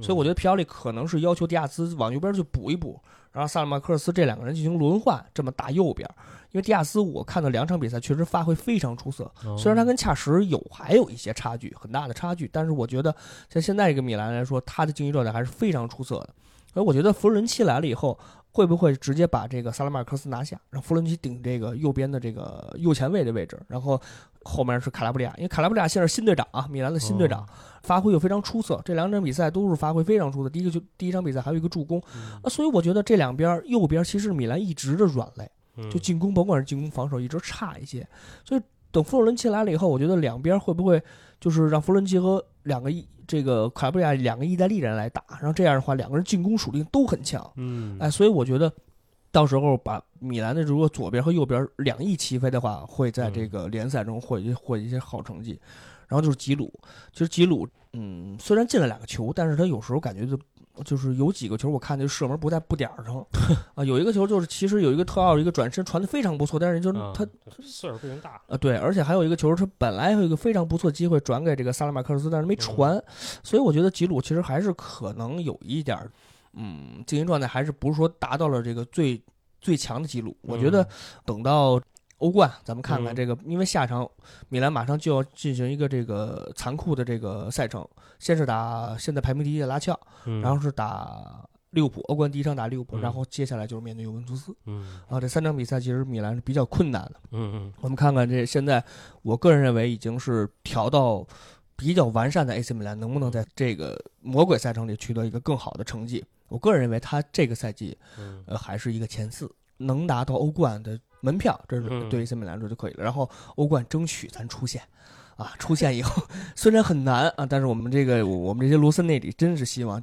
所以我觉得皮奥利可能是要求迪亚兹往右边去补一补。然后萨尔马克尔斯这两个人进行轮换，这么打右边，因为迪亚斯我看到两场比赛确实发挥非常出色，虽然他跟恰什有还有一些差距，很大的差距，但是我觉得像现在这个米兰来说，他的竞技状态还是非常出色的。所以我觉得弗洛伦齐来了以后，会不会直接把这个萨拉马克斯拿下，让弗洛伦齐顶这个右边的这个右前卫的位置，然后后面是卡拉布里亚，因为卡拉布里亚现在是新队长啊，米兰的新队长，发挥又非常出色，这两场比赛都是发挥非常出色。第一个就第一场比赛还有一个助攻，啊，所以我觉得这两边右边其实米兰一直的软肋，就进攻甭管是进攻防守一直差一些，所以等弗洛伦齐来了以后，我觉得两边会不会就是让弗洛伦齐和两个意。这个卡布里亚两个意大利人来打，然后这样的话，两个人进攻属性都很强。嗯，哎，所以我觉得到时候把米兰的如果左边和右边两翼齐飞的话，会在这个联赛中获获一些好成绩。然后就是吉鲁，其实吉鲁，嗯，虽然进了两个球，但是他有时候感觉就。就是有几个球，我看这射门不在布点上啊。有一个球就是其实有一个特奥一个转身传的非常不错，但是就是他岁数非常大啊。对，而且还有一个球，他本来有一个非常不错机会转给这个萨拉马克斯，但是没传。所以我觉得吉鲁其实还是可能有一点，嗯，竞技状态还是不是说达到了这个最最强的吉鲁。我觉得等到。欧冠，咱们看看这个，因为下场米兰马上就要进行一个这个残酷的这个赛程，先是打现在排名第一的拉齐奥，然后是打利物浦，欧冠第一场打利物浦，然后接下来就是面对尤文图斯。嗯，啊，这三场比赛其实米兰是比较困难的。嗯嗯，我们看看这现在，我个人认为已经是调到比较完善的 AC 米兰，能不能在这个魔鬼赛程里取得一个更好的成绩？我个人认为他这个赛季，呃，还是一个前四，能拿到欧冠的。门票，这是对于 AC 米兰来说就可以了。然后欧冠争取咱出线，啊，出线以后 虽然很难啊，但是我们这个我们这些罗森内里真是希望，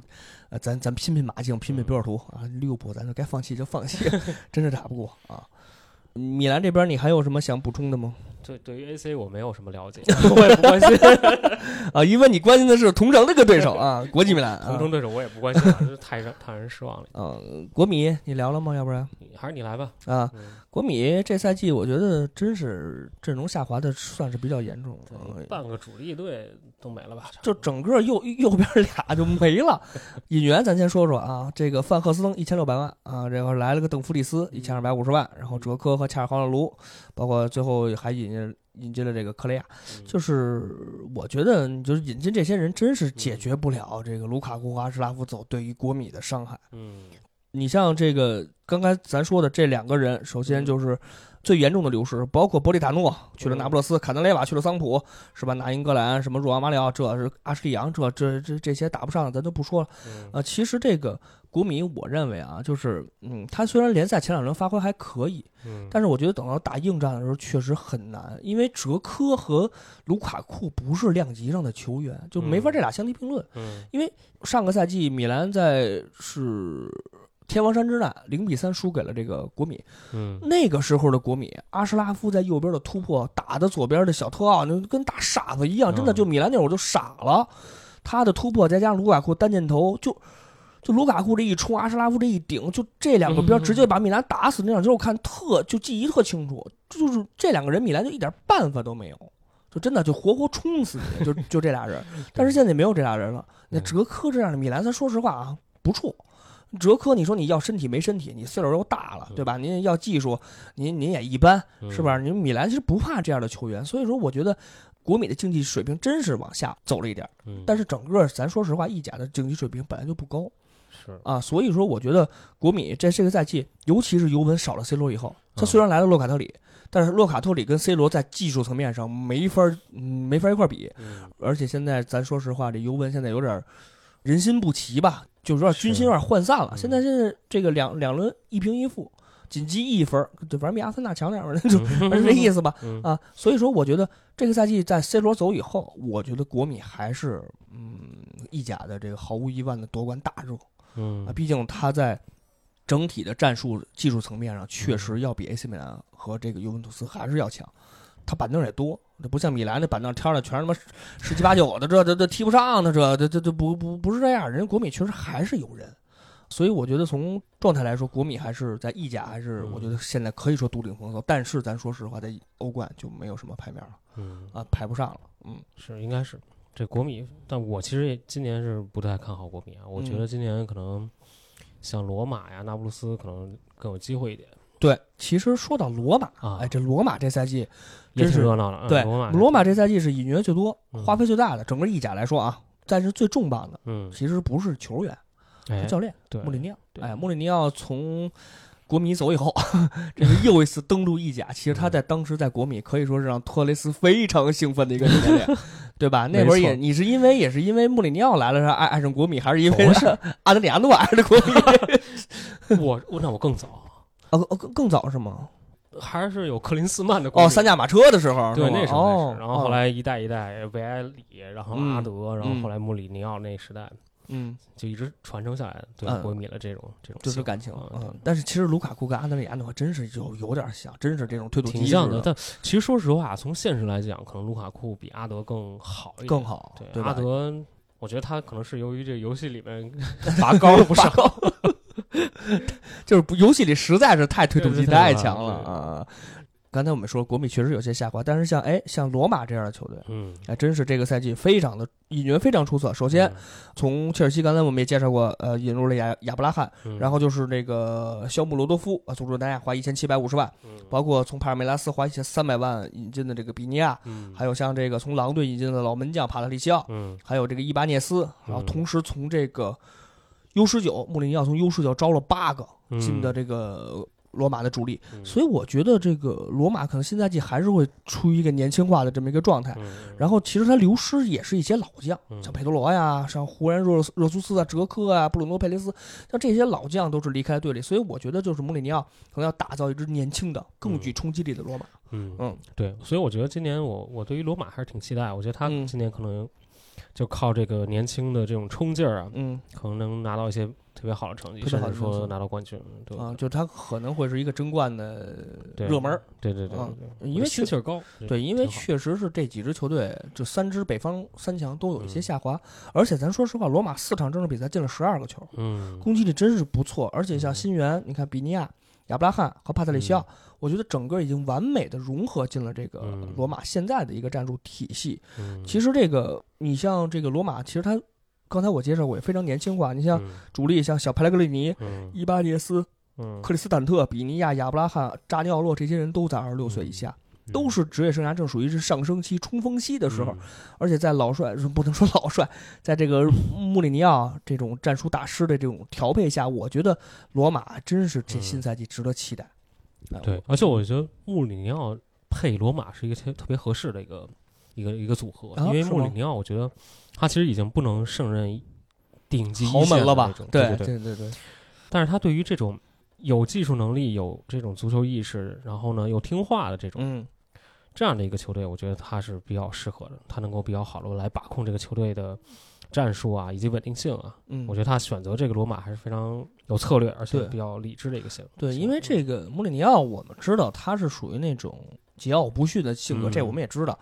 呃，咱咱拼拼马竞，拼拼波尔图啊，利物浦咱就该放弃就放弃，真是打不过啊。米兰这边你还有什么想补充的吗？对，对于 AC 我没有什么了解，我也不关心 啊，因为你关心的是同城那个对手啊，国际米兰。同城对手我也不关心，太让太让人失望了。嗯，国米你聊了吗？要不然还是你来吧。啊，国米这赛季我觉得真是阵容下滑的算是比较严重，半个主力队。都没了吧？就整个右右边俩就没了。引援咱先说说啊，这个范赫斯登一千六百万啊，这会来了个邓弗里斯一千二百五十万，然后哲科和恰尔汗勒卢，包括最后还引进引进了这个克雷亚。就是我觉得，就是引进这些人真是解决不了这个卢卡库和阿什拉夫走对于国米的伤害。嗯，你像这个刚才咱说的这两个人，首先就是。最严重的流失，包括博利塔诺去了那不勒斯，坎德雷瓦去了桑普，是吧？纳英格兰什么若昂马里奥，这是阿什利杨，这这这这些打不上的，咱都不说了。呃，其实这个国米，我认为啊，就是嗯，他虽然联赛前两轮发挥还可以，嗯但是我觉得等到打硬战的时候确实很难，因为哲科和卢卡库不是量级上的球员，就没法这俩相提并论。嗯因为上个赛季米兰在是。天王山之战零比三输给了这个国米，嗯，那个时候的国米，阿什拉夫在右边的突破打的左边的小特奥，那跟大傻子一样，真的就米兰那会儿就傻了。他的突破再加上卢卡库单箭头，就就卢卡库这一冲，阿什拉夫这一顶，就这两个边直接把米兰打死那场球，我看特就记忆特清楚，就是这两个人米兰就一点办法都没有，就真的就活活冲死你，就就这俩人。但是现在没有这俩人了，那哲科这样的米兰，咱说实话啊，不怵。哲科，你说你要身体没身体，你岁数又大了，对吧？您要技术，您您也一般，是不是？您米兰其实不怕这样的球员，所以说我觉得国米的竞技水平真是往下走了一点。但是整个咱说实话，意甲的竞技水平本来就不高，是啊，所以说我觉得国米在这个赛季，尤其是尤文少了 C 罗以后，他虽然来了洛卡特里，但是洛卡特里跟 C 罗在技术层面上没法没法一块比，而且现在咱说实话，这尤文现在有点人心不齐吧。就是有点军心有点涣散了。现在现在这个两两轮一平一负，仅积一分，对反正比阿森纳强点儿，就是这意思吧。啊，所以说我觉得这个赛季在 C 罗走以后，我觉得国米还是嗯意甲的这个毫无疑问的夺冠大热。嗯啊，毕竟他在整体的战术技术层面上确实要比 AC 米兰和这个尤文图斯还是要强。他板凳也多，这不像米兰那板凳挑的全是他妈十七八九的，这这这踢不上的，这这这这不不不是这样。人家国米确实还是有人，所以我觉得从状态来说，国米还是在意甲还是我觉得现在可以说独领风骚。但是咱说实话，在欧冠就没有什么排面了，嗯啊排不上了，嗯是应该是这国米，但我其实今年是不太看好国米啊，我觉得今年可能像罗马呀、那不勒斯可能更有机会一点。对，其实说到罗马啊，哎，这罗马这赛季真是热闹的。对，罗马罗马这赛季是引援最多、花费最大的，整个意甲来说啊，但是最重磅的，嗯，其实不是球员，是教练对穆里尼奥。对哎，穆里尼奥从国米走以后，这是又一次登陆意甲。其实他在当时在国米可以说是让托雷斯非常兴奋的一个教练，对吧？那会儿也你是因为也是因为穆里尼奥来了，是爱爱上国米，还是因为是 阿德里亚诺爱上国米？我我那我更早，哦哦更更早是吗？还是有克林斯曼的哦，三驾马车的时候，对那时候然后后来一代一代维埃里，然后阿德，然后后来穆里尼奥那时代。嗯，就一直传承下来的，对国米的这种这种就是感情。嗯，但是其实卢卡库跟阿德里亚诺真是有有点像，真是这种推土挺像的。但其实说实话，从现实来讲，可能卢卡库比阿德更好一点。更好。对阿德，我觉得他可能是由于这游戏里面 拔高了不少，就是游戏里实在是太推土机太强了啊。刚才我们说国米确实有些下滑，但是像哎像罗马这样的球队，嗯，哎真是这个赛季非常的引援非常出色。首先从切尔西，刚才我们也介绍过，呃引入了亚亚布拉罕，然后就是这个肖姆罗多夫啊，从中南亚花一千七百五十万，包括从帕尔梅拉斯花一千三百万引进的这个比尼亚，还有像这个从狼队引进的老门将帕特里西奥，嗯，还有这个伊巴涅斯，然后同时从这个 U 十九穆里尼奥从 U 十九招了八个进的这个。罗马的主力，所以我觉得这个罗马可能新赛季还是会处于一个年轻化的这么一个状态。然后其实他流失也是一些老将，像佩德罗呀，像湖人热热苏斯啊、哲科啊、布鲁诺佩雷斯，像这些老将都是离开队里。所以我觉得就是穆里尼奥可能要打造一支年轻的、更具冲击力的罗马。嗯嗯，对。所以我觉得今年我我对于罗马还是挺期待。我觉得他今年可能就靠这个年轻的这种冲劲儿啊，嗯，可能能拿到一些。特别好的成绩，甚至说拿到冠军，对。啊，就他可能会是一个争冠的热门对对对，因为心气儿高，对，因为确实是这几支球队，就三支北方三强都有一些下滑，而且咱说实话，罗马四场正式比赛进了十二个球，嗯，攻击力真是不错，而且像新援，你看比尼亚、亚布拉罕和帕特里西奥，我觉得整个已经完美的融合进了这个罗马现在的一个战术体系。其实这个你像这个罗马，其实他。刚才我介绍过，也非常年轻化。你像主力，像小佩莱格里尼、伊巴涅斯、克里斯坦特、比尼亚、亚布拉罕、扎尼奥洛，这些人都在二十六岁以下，都是职业生涯正属于是上升期、冲锋期的时候。而且在老帅不能说老帅，在这个穆里尼奥这种战术大师的这种调配下，我觉得罗马真是这新赛季值得期待。对，而且我觉得穆里尼奥配罗马是一个特特别合适的一个。一个一个组合，因为穆里尼奥，我觉得他其实已经不能胜任顶级豪门了吧？对对对对。但是他对于这种有技术能力、有这种足球意识，然后呢又听话的这种这样的一个球队，我觉得他是比较适合的。他能够比较好的来把控这个球队的战术啊，以及稳定性啊。嗯，我觉得他选择这个罗马还是非常有策略，而且比较理智的一个行。对，因为这个穆里尼奥，我们知道他是属于那种桀骜不驯的性格，这我们也知道。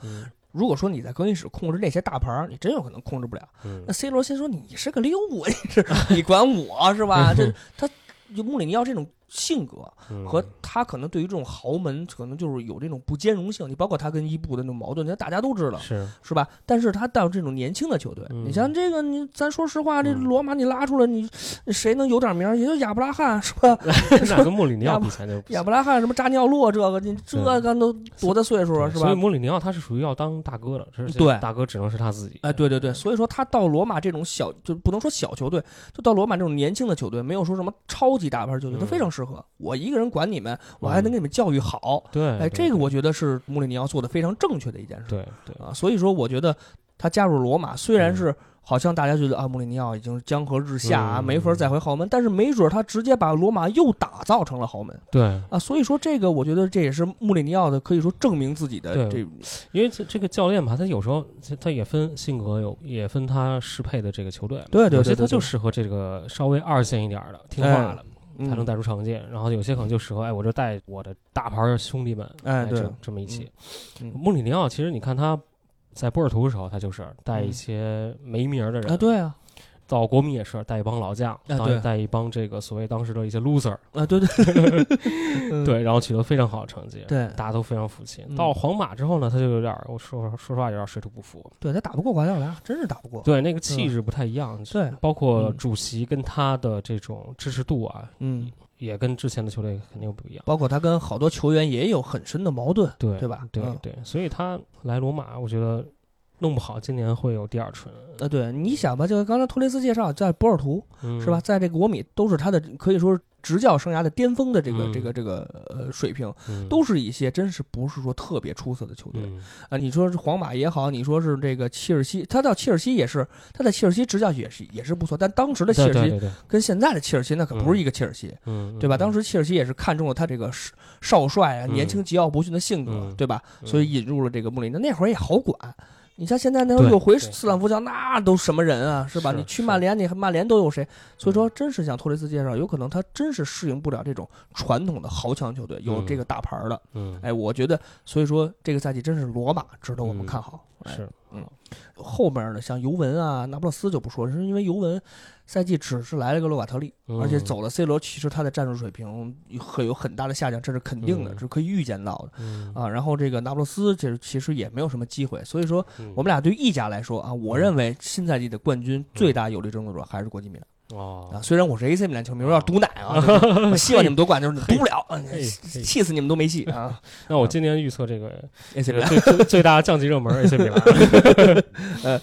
如果说你在更衣室控制那些大牌，你真有可能控制不了。那 C 罗先说你是个六，你是你管我是吧？这他就穆里尼奥这种。性格和他可能对于这种豪门，可能就是有这种不兼容性。你包括他跟伊布的那种矛盾，那大家都知道，是是吧？但是他到这种年轻的球队，你像这个，你咱说实话，这罗马你拉出来，你谁能有点名？也就亚布拉罕是吧？那跟穆里尼奥比起来，亚布拉罕什么扎尼奥洛这个，你这个都多大岁数了，是吧？所以穆里尼奥他是属于要当大哥的，对，大哥只能是他自己。哎，对对对，所以说他到罗马这种小，就不能说小球队，就到罗马这种年轻的球队，没有说什么超级大牌球队，他非常适合我一个人。管你们，我还能给你们教育好。对，哎，这个我觉得是穆里尼奥做的非常正确的一件事。对对啊，所以说我觉得他加入罗马，虽然是好像大家觉得啊，穆里尼奥已经江河日下啊，没法再回豪门，但是没准他直接把罗马又打造成了豪门。对啊，所以说这个我觉得这也是穆里尼奥的可以说证明自己的这，因为这这个教练吧，他有时候他也分性格，有也分他适配的这个球队。对对，有些他就适合这个稍微二线一点的听话的。才能带出成绩，然后有些可能就适合，哎，我就带我的大牌兄弟们，哎，这这么一起。穆里尼奥其实你看他在波尔图的时候，他就是带一些没名的人啊，对啊。到国米也是带一帮老将，带带一帮这个所谓当时的一些 loser 啊，对对 对，然后取得非常好的成绩，对，大家都非常服气。到皇马之后呢，他就有点，我说说实话，有点水土不服。对他打不过瓜迪奥拉，真是打不过。对，那个气质不太一样。对，包括主席跟他的这种支持度啊，嗯，也跟之前的球队肯定不一样。包括他跟好多球员也有很深的矛盾，对对吧？对对，所以他来罗马，我觉得。弄不好今年会有第二春。呃，对，你想吧，就刚才托雷斯介绍，在波尔图是吧，在这个国米都是他的可以说是执教生涯的巅峰的这个这个这个呃水平，都是一些真是不是说特别出色的球队啊。你说是皇马也好，你说是这个切尔西，他到切尔西也是他在切尔西执教也是也是不错，但当时的切尔西跟现在的切尔西那可不是一个切尔西，对吧？当时切尔西也是看中了他这个少帅啊，年轻桀骜不驯的性格，对吧？所以引入了这个穆里尼奥，那会儿也好管。你像现在那又回斯坦福桥，那都什么人啊，是吧？你去曼联，你曼联都有谁？所以说，真是像托雷斯介绍，有可能他真是适应不了这种传统的豪强球队，有这个大牌的。嗯，哎，我觉得，所以说这个赛季真是罗马值得我们看好。是，嗯，后面的像尤文啊、那不勒斯就不说，是因为尤文。赛季只是来了个洛瓦特利，而且走了 C 罗，其实他的战术水平会有很大的下降，这是肯定的，这是可以预见到的啊。然后这个那不勒斯，这其实也没有什么机会，所以说我们俩对意甲来说啊，我认为新赛季的冠军最大有力争夺者还是国际米兰。哦，啊，虽然我是 AC 米兰球迷，有点毒奶啊，我 希望你们夺冠，就是赌不了，气死你们都没戏啊。那我今年预测这个 AC 米兰最最大降级热门 AC 米兰。呃。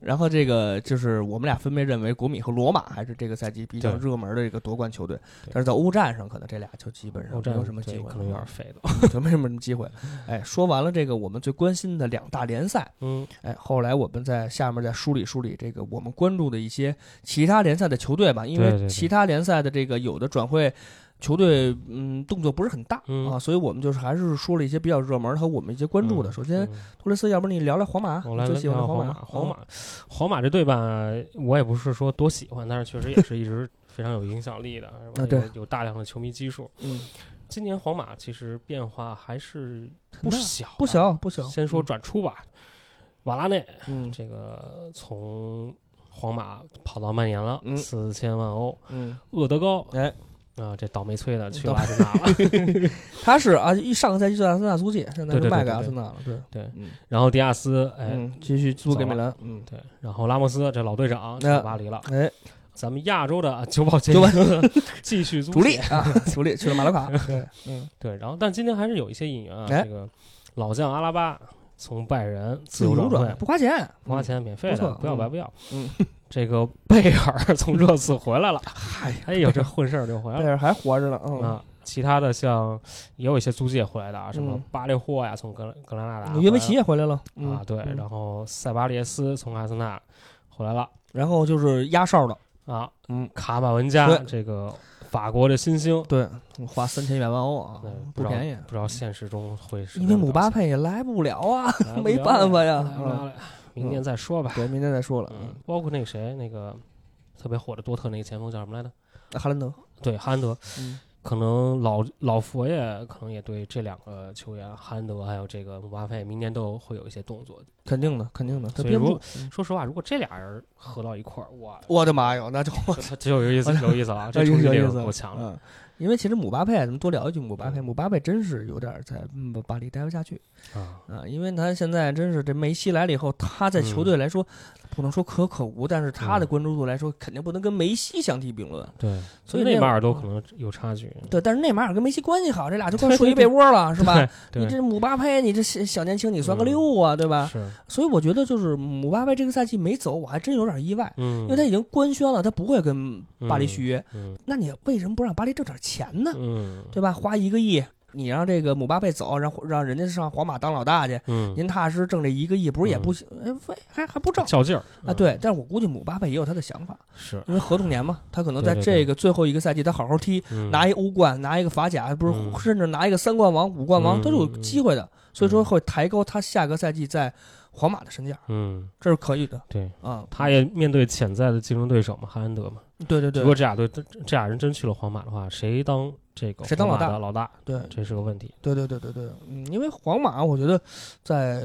然后这个就是我们俩分别认为国米和罗马还是这个赛季比较热门的这个夺冠球队，但是在欧战上可能这俩就基本上没有什么机会，可能有点废了，就没什么机会。哎，说完了这个我们最关心的两大联赛，嗯，哎，后来我们在下面再梳理梳理这个我们关注的一些其他联赛的球队吧，因为其他联赛的这个有的转会。球队嗯动作不是很大啊，所以我们就是还是说了一些比较热门和我们一些关注的。首先，托雷斯，要不你聊聊皇马？我来喜欢皇马。皇马，皇马这队吧，我也不是说多喜欢，但是确实也是一直非常有影响力的，是吧？对，有大量的球迷基数。嗯，今年皇马其实变化还是不小，不小，不小。先说转出吧，瓦拉内，嗯，这个从皇马跑到曼联了，四千万欧。嗯，厄德高，哎。啊，这倒霉催的去了阿森纳了。他是啊，一上个赛季就阿森纳租借，现在就卖给阿森纳了。对对，然后迪亚斯哎，继续租给米兰。嗯，对。然后拉莫斯这老队长去巴黎了。哎，咱们亚洲的九保金 继续主力啊，主力去了马拉卡。对，嗯，对。然后，但今天还是有一些引援啊。这个老将阿拉巴从拜仁自由转会，不花钱，不花钱，免费的，不要白不要。嗯。这个贝尔 从热刺回来了，哎呦，这混事儿就回来了。贝尔还活着呢，嗯。其他的像也有一些租借回来的啊，什么巴列霍呀，从格格兰纳达，约维奇也回来了啊，对。然后塞巴列斯从阿森纳回来了，然后就是压哨的啊，嗯，卡马文加这个法国的新星，对，花三千一百万欧啊，不便宜。不知道现实中会是因为姆巴佩也来不了啊，没办法呀。明年再说吧，对，明年再说了。嗯，包括那个谁，那个特别火的多特那个前锋叫什么来着？哈兰德。对，哈兰德。嗯，可能老老佛爷可能也对这两个球员，哈兰德还有这个姆巴佩，明年都会有一些动作。肯定的，肯定的。所以说，说实话，如果这俩人合到一块儿，哇，我的妈呀，那就 就有意思，有意思了，这冲击力够强了。因为其实姆巴佩，咱们多聊一句姆巴佩。姆巴佩真是有点在巴黎待不下去啊啊！因为他现在真是这梅西来了以后，他在球队来说。不能说可可无，但是他的关注度来说，肯定不能跟梅西相提并论。对，所以内马尔都可能有差距。对，但是内马尔跟梅西关系好，这俩就 快睡一被窝了，是吧？你这姆巴佩，你这小年轻，你算个六啊，对吧？是。所以我觉得，就是姆巴佩这个赛季没走，我还真有点意外。嗯。因为他已经官宣了，他不会跟巴黎续约。嗯。那你为什么不让巴黎挣点钱呢？嗯。对吧？花一个亿。你让这个姆巴佩走，让让人家上皇马当老大去，嗯，您踏实挣这一个亿，不是也不行？哎，还还不挣，较劲儿。啊！对，但是我估计姆巴佩也有他的想法，是。因为合同年嘛，他可能在这个最后一个赛季，他好好踢，拿一欧冠，拿一个法甲，不是，甚至拿一个三冠王、五冠王都是有机会的，所以说会抬高他下个赛季在皇马的身价，嗯，这是可以的，对。啊，他也面对潜在的竞争对手嘛，哈兰德嘛，对对对，如果这俩队这俩人真去了皇马的话，谁当？这个谁当老大？老大，对，这是个问题。对对对对对，嗯，因为皇马，我觉得在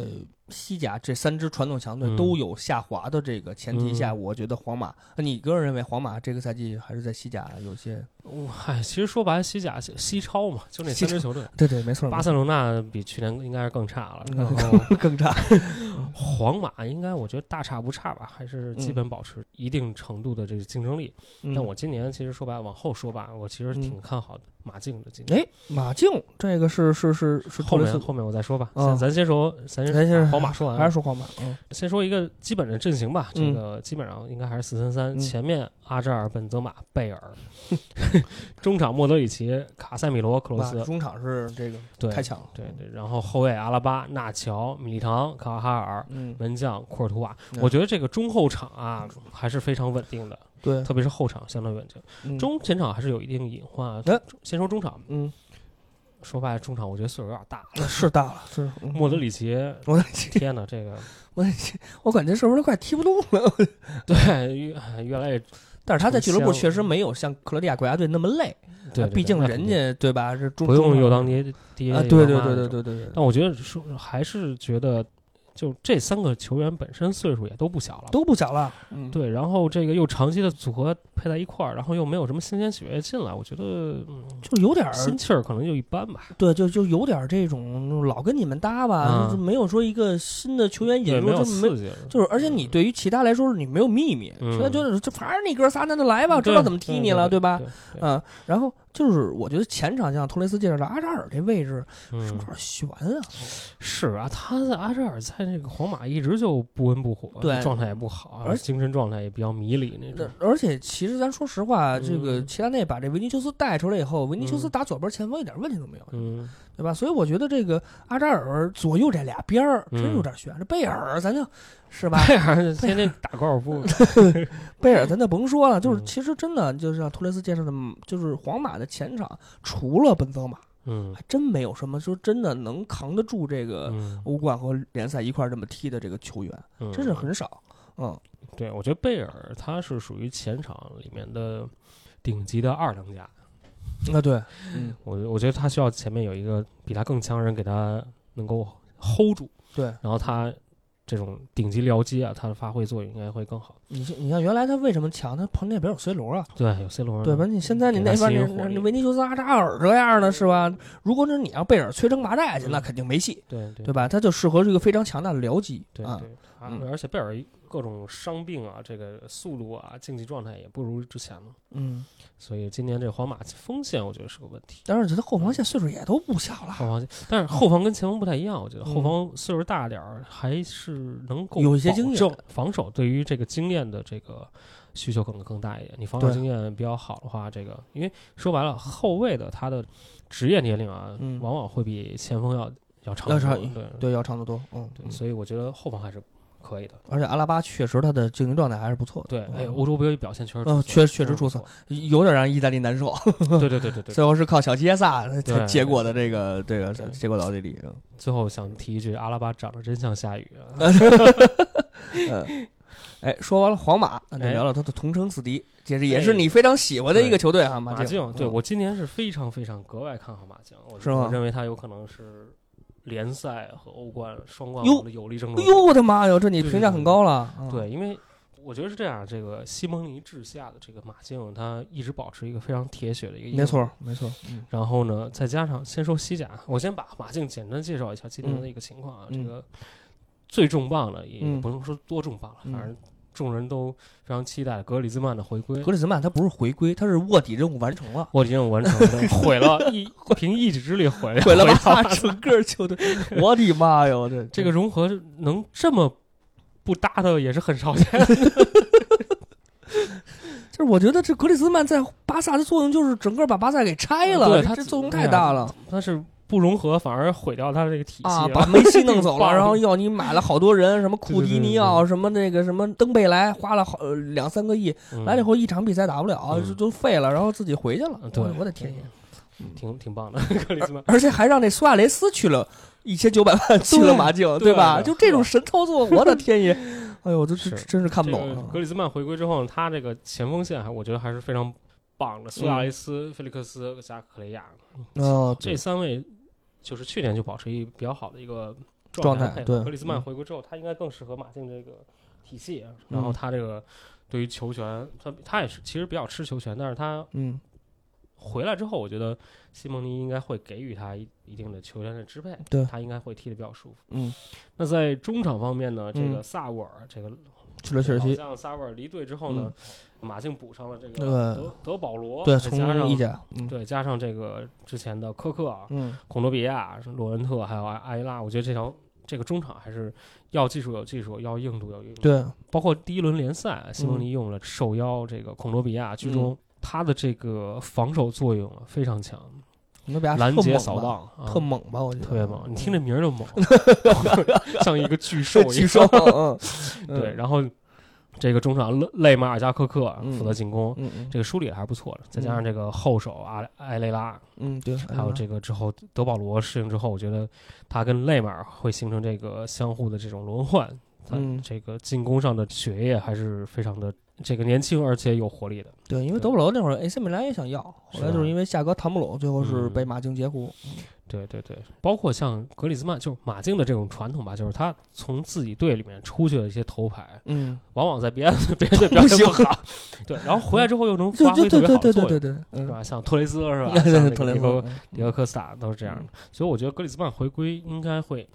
西甲这三支传统强队都有下滑的这个前提下，我觉得皇马，你个人认为皇马这个赛季还是在西甲有些？嗨，其实说白了，西甲西超嘛，就那三支球队。对对，没错。巴塞罗那比去年应该是更差了，然后 更差。皇马应该我觉得大差不差吧，还是基本保持一定程度的这个竞争力。但我今年其实说白了，往后说吧，我其实挺看好的。马竞的今年哎，马竞这个是是是是后面后面我再说吧，咱咱先说咱先先皇马说完，还是说皇马。嗯，先说一个基本的阵型吧，这个基本上应该还是四三三，前面阿扎尔、本泽马、贝尔，中场莫德里奇、卡塞米罗、克罗斯，中场是这个对开抢，对对，然后后卫阿拉巴、纳乔、米利唐、卡哈尔，门将库尔图瓦。我觉得这个中后场啊还是非常稳定的，对，特别是后场相当稳定，中前场还是有一定隐患。先说中场，嗯。说白了，中场我觉得岁数有点大了，是大了，是莫德里奇，莫德里奇，天哪，这个 我我感觉是不是快踢不动了？对，越越来越，但是他在俱乐部确实没有像克罗地亚国家队那么累，对，毕竟人家对吧？是中不用又当爹爹啊，对对对对对对。但我觉得说还是觉得。就这三个球员本身岁数也都不小了，都不小了。嗯，对，然后这个又长期的组合配在一块儿，然后又没有什么新鲜血液进来，我觉得就有点心气儿，可能就一般吧。对，就就有点这种老跟你们搭吧，就没有说一个新的球员引入，就没就是而且你对于其他来说，你没有秘密，现在就是就反正你哥仨那就来吧，知道怎么踢你了，对吧？嗯，然后。就是我觉得前场像托雷斯介绍的阿扎尔这位置是不是有点悬啊？是啊，他在阿扎尔在那个皇马一直就不温不火，对，状态也不好，而精神状态也比较迷离那种。而且其实咱说实话，这个齐达内把这维尼修斯带出来以后，维尼修斯打左边前锋一点问题都没有，嗯，对吧？所以我觉得这个阿扎尔左右这俩边儿真有点悬。这贝尔咱就。是吧？贝尔 天天打高尔夫，贝尔咱就甭说了。就是其实真的，就是像托雷斯介绍的，就是皇马的前场除了本泽马，嗯，还真没有什么说真的能扛得住这个欧冠和联赛一块这么踢的这个球员，真是很少。嗯，对，我觉得贝尔他是属于前场里面的顶级的二当家。啊，对，嗯，我我觉得他需要前面有一个比他更强人给他能够 hold 住。对，然后他。这种顶级僚机啊，他的发挥作用应该会更好。你你像原来他为什么强？他旁边边有 C 罗啊，对，有 C 罗，对吧？你现在你那边那维尼修斯、阿扎尔这样的是吧？如果是你要贝尔摧城拔寨去，那肯定没戏，对对，对吧？他就适合这个非常强大的僚机，对对，而且贝尔各种伤病啊，这个速度啊，竞技状态也不如之前了。嗯。所以今年这皇马锋线我觉得是个问题，但是觉得后防线岁数也都不小了。后防线，但是后防跟前锋不太一样，我觉得后防岁数大点儿还是能够有一些经验。防守对于这个经验的这个需求可能更大一点。你防守经验比较好的话，这个因为说白了，后卫的他的职业年龄啊，往往会比前锋要要长，要长对对要长得多。嗯，对，所以我觉得后防还是。可以的，而且阿拉巴确实他的竞技状态还是不错的。对，哎，欧洲杯表现确实，嗯，确确实出色，有点让意大利难受。对对对对对，最后是靠小杰萨才结果的这个这个结果到这里。最后想提一句，阿拉巴长得真像夏雨 哎，说完了皇马，那就聊聊他的同城死敌，这是也是你非常喜欢的一个球队啊，马竞。对我今年是非常非常格外看好马竞，是吗？我认为他有可能是。联赛和欧冠双冠王的有力争夺。哟，我的妈呀，这你评价很高了。对，因为我觉得是这样，这个西蒙尼治下的这个马竞，他一直保持一个非常铁血的一个。没错，没错。然后呢，再加上先说西甲，我先把马竞简单介绍一下今天的一个情况啊。这个最重磅的也不能说多重磅了，反正。众人都非常期待格里兹曼的回归。格里兹曼他不是回归，他是卧底任务完成了。卧底任务完成了，毁了一凭一己之力毁毁了他整 个球队。我的妈哟，这 这个融合能这么不搭的也是很少见。就是我觉得这格里兹曼在巴萨的作用就是整个把巴萨给拆了，对他这作用太大了。他是。不融合反而毁掉他这个体系啊！把梅西弄走了，然后要你买了好多人，什么库蒂尼奥，什么那个什么登贝莱，花了好两三个亿，来了以后一场比赛打不了，就都废了，然后自己回去了。对，我的天爷，挺挺棒的，格里兹曼，而且还让那苏亚雷斯去了一千九百万去了马竞，对吧？就这种神操作，我的 天爷！哎呦，这真真是看不懂。格里兹曼回归之后，他这个前锋线还我觉得还是非常棒的，苏亚雷斯、菲利克斯加克雷亚，哦，这三位。就是去年就保持一比较好的一个状态，对。格里兹曼回归之后，他应该更适合马竞这个体系。然后他这个对于球权，他他也是其实比较吃球权，但是他嗯回来之后，我觉得西蒙尼应该会给予他一一定的球员的支配，对他应该会踢得比较舒服。嗯，那在中场方面呢，这个萨沃尔这个去了切尔西，像萨沃尔离队之后呢。马竞补上了这个德德保罗，对，加上意甲，对，加上这个之前的科克，嗯，孔多比亚、罗恩特，还有埃埃拉，我觉得这条这个中场还是要技术有技术，要硬度有硬度。对，包括第一轮联赛，西蒙尼用了受邀这个孔多比亚居中，他的这个防守作用非常强。拦截扫荡，特猛吧？我觉得特别猛。你听这名儿就猛，像一个巨兽一样。巨兽，对。然后这个中场勒勒马尔加科克负责进攻，这个梳理还是不错的。再加上这个后手阿埃雷拉，嗯，对。还有这个之后德保罗适应之后，我觉得他跟勒马尔会形成这个相互的这种轮换。嗯，这个进攻上的血液还是非常的。这个年轻而且有活力的，对，因为德保罗那会儿 AC 米兰也想要，后来就是因为价格谈不拢，最后是被马竞截胡。对对对，包括像格里兹曼，就是马竞的这种传统吧，就是他从自己队里面出去的一些头牌，嗯，往往在别的 别的队表现不好，对，然后回来之后又能发挥特别好的作用，是吧？像托雷斯是吧？像托雷斯、迪戈科斯塔都是这样的，所以我觉得格里兹曼回归应该会。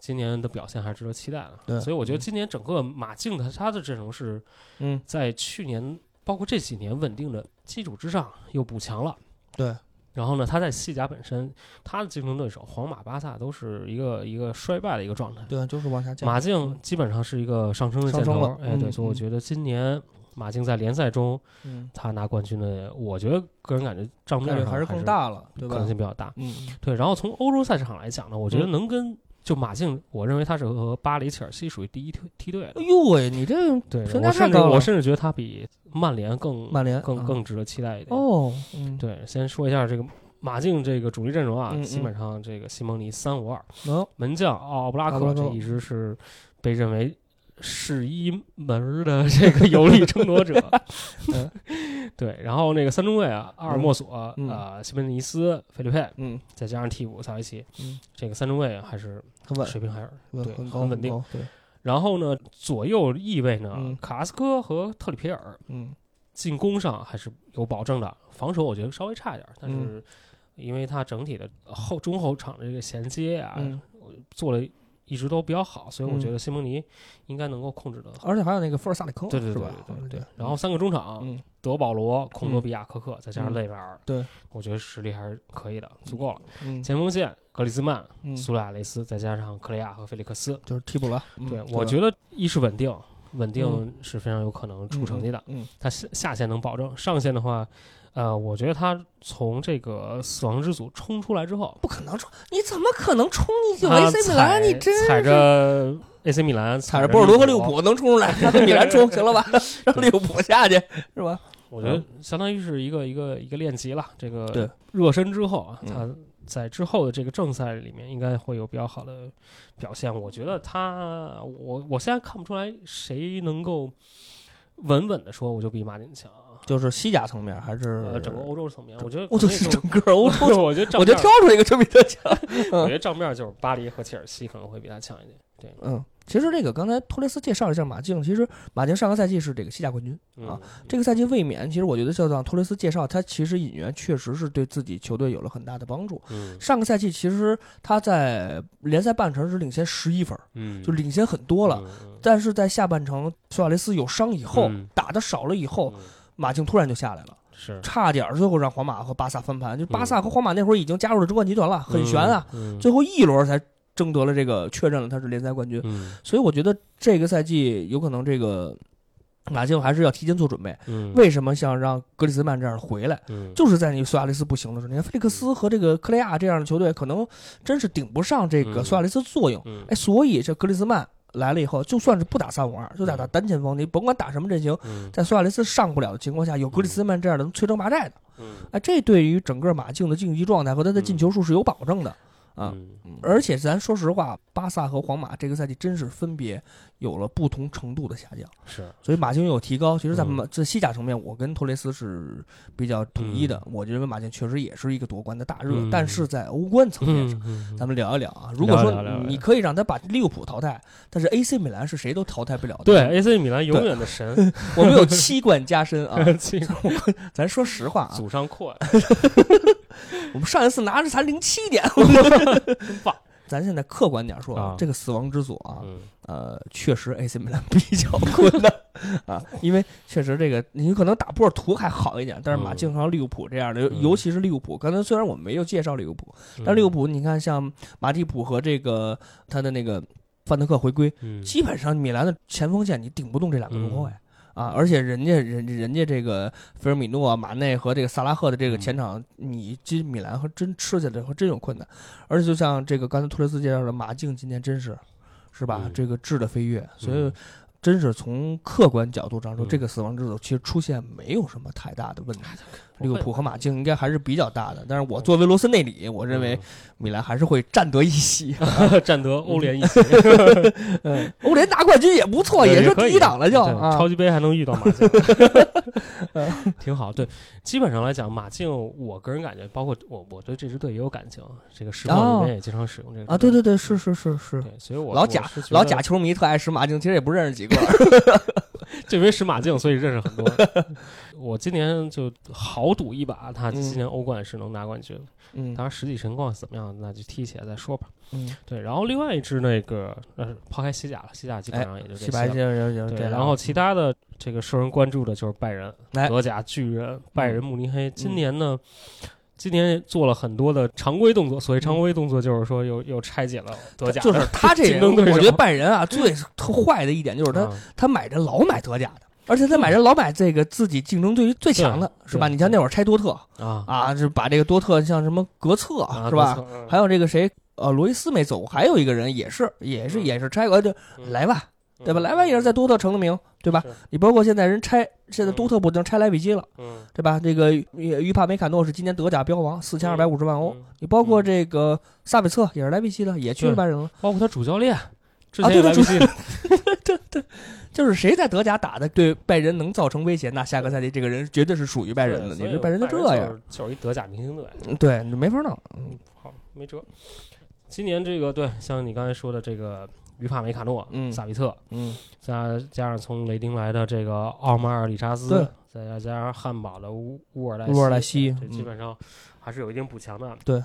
今年的表现还是值得期待的，对，所以我觉得今年整个马竞的他的阵容是，嗯，在去年包括这几年稳定的基础之上又补强了，对。然后呢，他在西甲本身，他的竞争对手皇马、巴萨都是一个一个衰败的一个状态，对，就是往下降。马竞基本上是一个上升的箭头，哎，对，所以我觉得今年马竞在联赛中，嗯，他拿冠军的，我觉得个人感觉账面上还是更大了，对吧？可能性比较大，嗯，对。然后从欧洲赛场来讲呢，我觉得能跟。就马竞，我认为他是和巴黎、切尔西属于第一梯梯队。哎呦喂，你这对评价太高了。我甚至觉得他比曼联更曼联更更值得期待一点。哦，对，先说一下这个马竞这个主力阵容啊，基本上这个西蒙尼三五二，门将奥布拉克这一直是被认为。是一门的这个有力争夺者，嗯对，然后那个三中卫啊，阿尔莫索啊，西门尼斯、菲利佩，嗯，再加上替补萨维奇，嗯，这个三中卫还是很水平还是对很稳定，对。然后呢，左右翼位呢，卡斯科和特里皮尔，嗯，进攻上还是有保证的，防守我觉得稍微差一点，但是因为他整体的后中后场的这个衔接啊，做了。一直都比较好，所以我觉得西蒙尼应该能够控制的。而且还有那个富尔萨里科，对对对对对。然后三个中场，德保罗、孔多比亚、科克，再加上内维尔，对，我觉得实力还是可以的，足够了。前锋线，格里兹曼、苏亚雷斯，再加上克雷亚和菲利克斯，就是替补了。对，我觉得一是稳定，稳定是非常有可能出成绩的。嗯，他下下限能保证，上限的话。呃，我觉得他从这个死亡之组冲出来之后，不可能冲！你怎么可能冲？进去 AC 米兰，你真踩着 AC 米兰，踩着波尔多和利物浦能冲出来，让米兰冲行了吧？让利物浦下去是吧？我觉得相当于是一个一个一个练级了。这个热身之后啊，他在之后的这个正赛里面应该会有比较好的表现。我觉得他，我我现在看不出来谁能够稳稳的说，我就比马竞强。就是西甲层面还是整个欧洲层面？我觉得我就是整个欧洲，我觉得我觉得挑出一个就比他强。我觉得账面就是巴黎和切尔西可能会比他强一点。对，嗯。其实这个刚才托雷斯介绍了一下马竞，其实马竞上个赛季是这个西甲冠军啊，这个赛季卫冕。其实我觉得就像托雷斯介绍，他其实引援确实是对自己球队有了很大的帮助。上个赛季其实他在联赛半程是领先十一分，就领先很多了。但是在下半程，苏亚雷斯有伤以后，打的少了以后，马竞突然就下来了，是差点最后让皇马和巴萨翻盘。就巴萨和皇马那会儿已经加入了争冠集团了，很悬啊，最后一轮才。争得了这个，确认了他是联赛冠军，所以我觉得这个赛季有可能这个马竞还是要提前做准备。为什么想让格里兹曼这样回来？就是在你苏亚雷斯不行的时候，你看菲利克斯和这个克雷亚这样的球队，可能真是顶不上这个苏亚雷斯作用。哎，所以这格里兹曼来了以后，就算是不打三五二，就打打单前锋，你甭管打什么阵型，在苏亚雷斯上不了的情况下，有格里兹曼这样的能摧城拔寨的，哎，这对于整个马竞的竞技状态和他的进球数是有保证的。啊，而且咱说实话，巴萨和皇马这个赛季真是分别。有了不同程度的下降，是，所以马竞有提高。其实，在马在西甲层面，我跟托雷斯是比较统一的。我认为马竞确实也是一个夺冠的大热，但是在欧冠层面上，咱们聊一聊啊。如果说你可以让他把利物浦淘汰，但是 AC 米兰是谁都淘汰不了的。对，AC 米兰永远的神，我们有七冠加身啊！咱说实话啊，祖上阔。我们上一次拿着才零七点，棒。咱现在客观点说，啊。这个死亡之组啊，嗯。呃，确实 AC 米兰 比较困难啊，因为确实这个你可能打波尔图还好一点，但是马嗯。竞和利物浦这样的，嗯。尤其是利物浦，刚才虽然我们没有介绍利物浦，但利物浦你看像马蒂普和这个他的那个范德克回归，嗯。基本上米兰的前锋线你顶不动这两个中后卫。啊，而且人家人人家这个菲尔米诺、马内和这个萨拉赫的这个前场，你进米兰和真吃起来和真有困难。而且就像这个刚才托雷斯介绍的，马竞今年真是，是吧？嗯这个质的飞跃，所以嗯真是从客观角度上说，嗯这个死亡之组其实出现没有什么太大的问题。利物浦和马竞应该还是比较大的，但是我作为罗斯内里，我认为米兰还是会占得一席。嗯占得欧联一席，嗯，欧联拿冠军也不错，也是第一档了就。超级杯还能遇到马竞，挺好。对，基本上来讲，马竞，我个人感觉，包括我，我对这支队也有感情。这个实况里面也经常使用这个啊，对对对，是是是是，对，所以我老假我是觉得老贾球迷特爱使马竞，其实也不认识几个。就因为使马竞，所以认识很多。我今年就豪赌一把，他今年欧冠是能拿冠军。嗯当然实际情况怎么样，那就踢起来再说吧。嗯，对，然后另外一支那个呃，抛开西甲了，西甲基本上也就这白就就对，然后其他的这个受人关注的就是拜仁、哎德甲巨人、拜仁慕尼黑。今年呢，今年做了很多的常规动作。所谓常规动作，就是说又又拆解了德甲就是他这 我觉得拜仁啊最特坏的一点就是他啊他买人老买德甲的。而且他买人老买这个自己竞争对最强的是吧？你像那会儿拆多特啊啊，就把这个多特像什么格策啊是吧？？还有这个谁呃罗伊斯没走，还有一个人也是也是嗯也是拆过就嗯莱万对吧？嗯莱万也是在多特成了名对吧？你包括现在人拆现在嗯多特不能拆莱比锡了。嗯，对吧？这个于于帕梅卡诺是今年德甲标王，四千二百五十万欧。嗯你包括这个萨比策也是莱比锡的，也去了对拜仁了。包括他主教练之啊对对前也来不及，就是谁在德甲打的对拜仁能造成威胁，那下个赛季这个人绝对是属于拜仁的。你这拜仁就这样，就是一德甲明星队，嗯对，你没法弄。嗯，好，没辙。今年这个对，像你刚才说的这个于帕梅卡诺、嗯萨比特，嗯，加加上从雷丁来的这个奥马尔里查斯对，再加上汉堡的乌乌尔莱乌尔莱西这基嗯本上还是有一定补强的。对，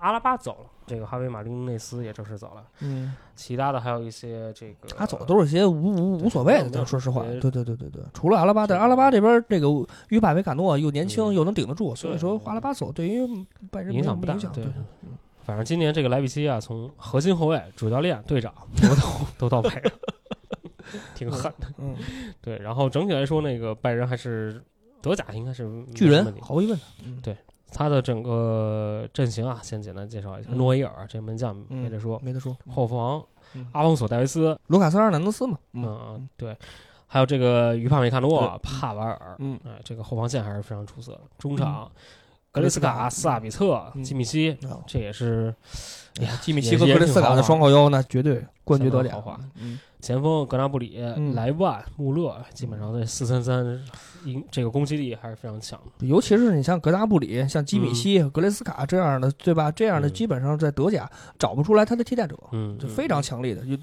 阿拉巴走了，这个哈维马丁内斯也正式走了，嗯，其他的还有一些这个他走的都是些无无无所谓的，说实话。对对对对对，除了阿拉巴，但是阿拉巴这边这个于帕维卡诺又年轻嗯又能顶得住，所以说阿拉巴走对于拜仁影响不大。对对，反正今年这个莱比锡啊，从核心后卫、主教练、队长都到都到拜仁，挺狠的。嗯，对，然后整体来说，那个拜仁还是德甲应该是巨人毫无疑问的。嗯他的整个阵型啊，先简单介绍一下。嗯。诺伊尔这门将嗯没得说，没得说。后防嗯阿隆索、戴维斯，卢卡斯·阿尔南德斯嘛，嗯嗯。对，还有这个于帕梅卡诺、帕瓦尔，嗯。哎，这个后防线还是非常出色的。中场嗯。格雷斯卡、萨比特、嗯。基米希，哦。这也是基米也希和格雷斯卡的双后腰，那绝对冠军得了相当豪华。嗯，前锋格拉布里、嗯莱万、穆勒，基本上这四三三，应这个攻击力还是非常强的。尤其是你像格拉布里、像基米希、格雷斯卡这样的，对吧？这样的嗯基本上在德甲找不出来他的替代者，嗯，就非常强力的。就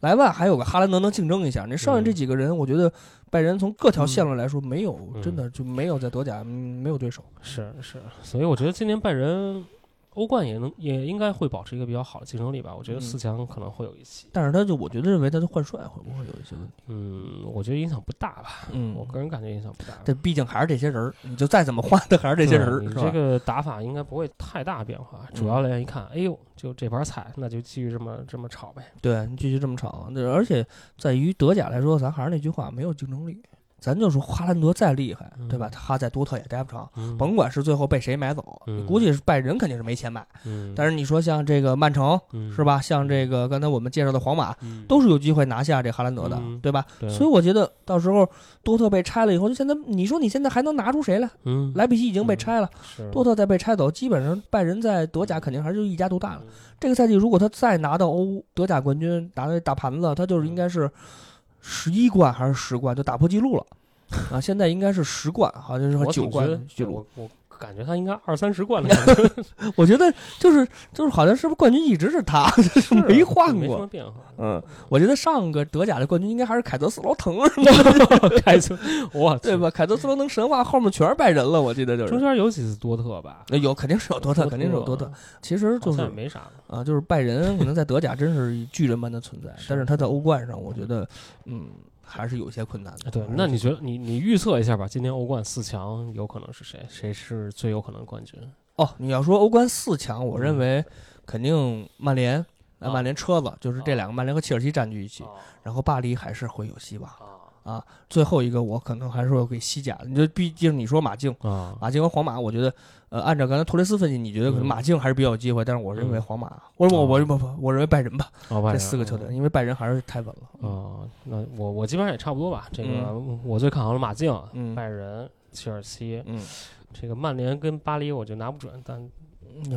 莱万还有个哈兰德能竞争一下，你剩下这几个人，我觉得拜仁从各条线路来说，没有嗯真的就没有在德甲嗯没有对手。是是，所以我觉得今年拜仁欧冠也能也应该会保持一个比较好的竞争力吧。我觉得嗯四强可能会有一些，但是他就我觉得认为他的换帅会不会有一些问题？嗯，我觉得影响不大吧。嗯我个人感觉影响不大。这毕竟还是这些人儿，你就再怎么换，他还是这些人儿？这个打法应该不会太大变化。主要练一看，哎呦，就这盘菜，那就继续这么这么炒呗。对，你继续这么炒，对而且在于德甲来说，咱还是那句话，没有竞争力。咱就说哈兰德再厉害，对吧？嗯他在多特也待不长，嗯，甭管是最后被谁买走，嗯你估计是拜仁肯定是没钱买。嗯，但是你说像这个曼城嗯是？吧？像这个刚才我们介绍的皇马，嗯都是有机会拿下这哈兰德的，嗯对吧？对所以我觉得到时候多特被拆了以后，就现在你说你现在还能拿出谁来？嗯，莱比锡已经被拆了，多特再被拆走，基本上拜仁在德甲肯定还是一家独大了。嗯这个赛季如果他再拿到欧德甲冠军，拿到大盘子，他就是应该是十一冠还是十冠，就打破记录了。啊，现在应该是十冠，好像是九冠记录。感觉他应该二三十冠的 我觉得就是就是好像是不是冠军一直是他，就是没换过，没什么变化。嗯，我觉得上个德甲的冠军应该还是凯泽斯罗滕是吗？凯泽，哇，对吧？凯泽斯罗滕神话后面全是拜仁了，我记得就是。中间有几次多特吧？有，肯定是有多特，肯定是有多特。其实就是没啥啊，就是拜仁可能在德甲真是巨人般的存在，但是他在欧冠上，我觉得嗯。还是有些困难的。对，那你觉得你你预测一下吧？今年欧冠四强有可能是谁？谁是最有可能冠军？哦，你要说欧冠四强，我认为肯定曼联，曼联车子就是这两个，曼联和切尔西占据一起，然后巴黎还是会有希望。啊，最后一个我可能还是会给西甲。你就毕竟你说马竞啊，马竞和皇马，我觉得呃，按照刚才托雷斯分析，你觉得可能马竞还是比较有机会，但是我认为皇马，我我我不不，我认为拜仁吧，这四个球队，因为拜仁还是太稳了。啊，那我我基本上也差不多吧。这个我最看好的马竞、拜仁、切尔西，嗯，这个曼联跟巴黎我就拿不准，但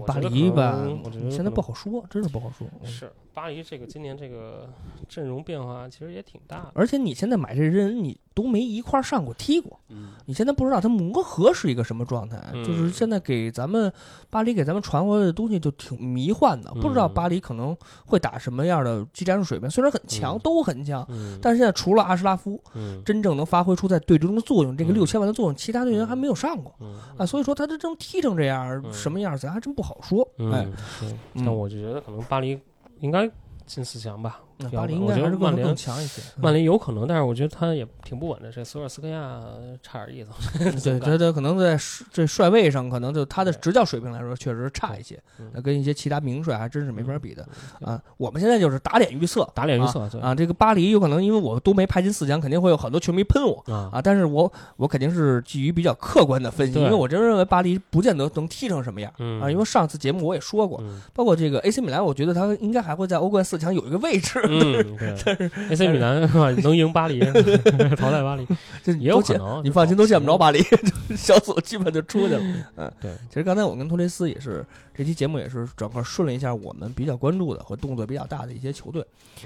巴黎吧，我觉得现在不好说，真是不好说。是。巴黎这个今年这个阵容变化其实也挺大的，而且你现在买这人，你都没一块上过踢过，嗯，你现在不知道他磨合是一个什么状态，就是现在给咱们巴黎给咱们传回来的东西就挺迷幻的，不知道巴黎可能会打什么样的技战术水平，虽然很强，都很强，但是现在除了阿什拉夫，真正能发挥出在队中的作用，这个六千万的作用，其他队员还没有上过，啊，所以说他这正踢成这样，什么样咱还真不好说，哎，那我就觉得可能巴黎。应该进四强吧。巴黎应该还是曼联强一些，曼联有可能，但是我觉得他也挺不稳的。这索尔斯克亚差点意思，对，他他可能在这帅位上，可能就他的执教水平来说，确实差一些。那跟一些其他名帅还真是没法比的啊。我们现在就是打脸预测，打脸预测啊。这个巴黎有可能因为我都没排进四强，肯定会有很多球迷喷我啊。但是我我肯定是基于比较客观的分析，因为我真认为巴黎不见得能踢成什么样啊。因为上次节目我也说过，包括这个 AC 米兰，我觉得他应该还会在欧冠四强有一个位置。AC 米兰是吧？能赢巴黎，淘汰巴黎，这也有可能。你放心，都见不着巴黎，小组基本就出去了。嗯，对。其实刚才我跟托雷斯也是，这期节目也是整个顺了一下我们比较关注的和动作比较大的一些球队。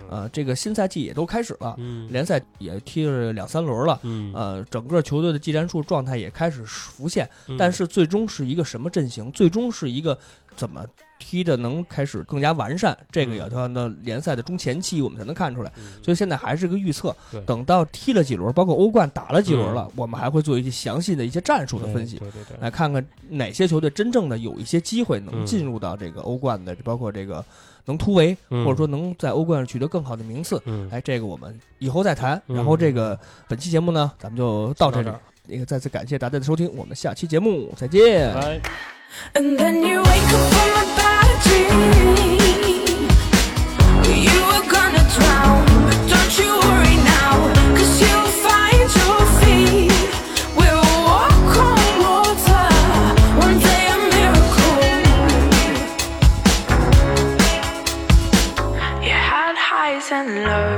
啊，这个新赛季也都开始了，联赛也踢了两三轮了。呃，整个球队的技战术状态也开始浮现，但是最终是一个什么阵型？最终是一个怎么？踢的能开始更加完善，这个也要到那联赛的中前期我们才能看出来，所以现在还是个预测。等到踢了几轮，包括欧冠打了几轮了，我们还会做一些详细的一些战术的分析，来看看哪些球队真正的有一些机会能进入到这个欧冠的，包括这个能突围，或者说能在欧冠上取得更好的名次。哎，这个我们以后再谈。然后这个本期节目呢，咱们就到这里。那个再次感谢大家的收听，我们下期节目再见。And then you wake up from a bad dream. You were gonna drown, don't you worry now. Cause you'll find your feet. We'll walk on water. One day a miracle. You had highs and lows.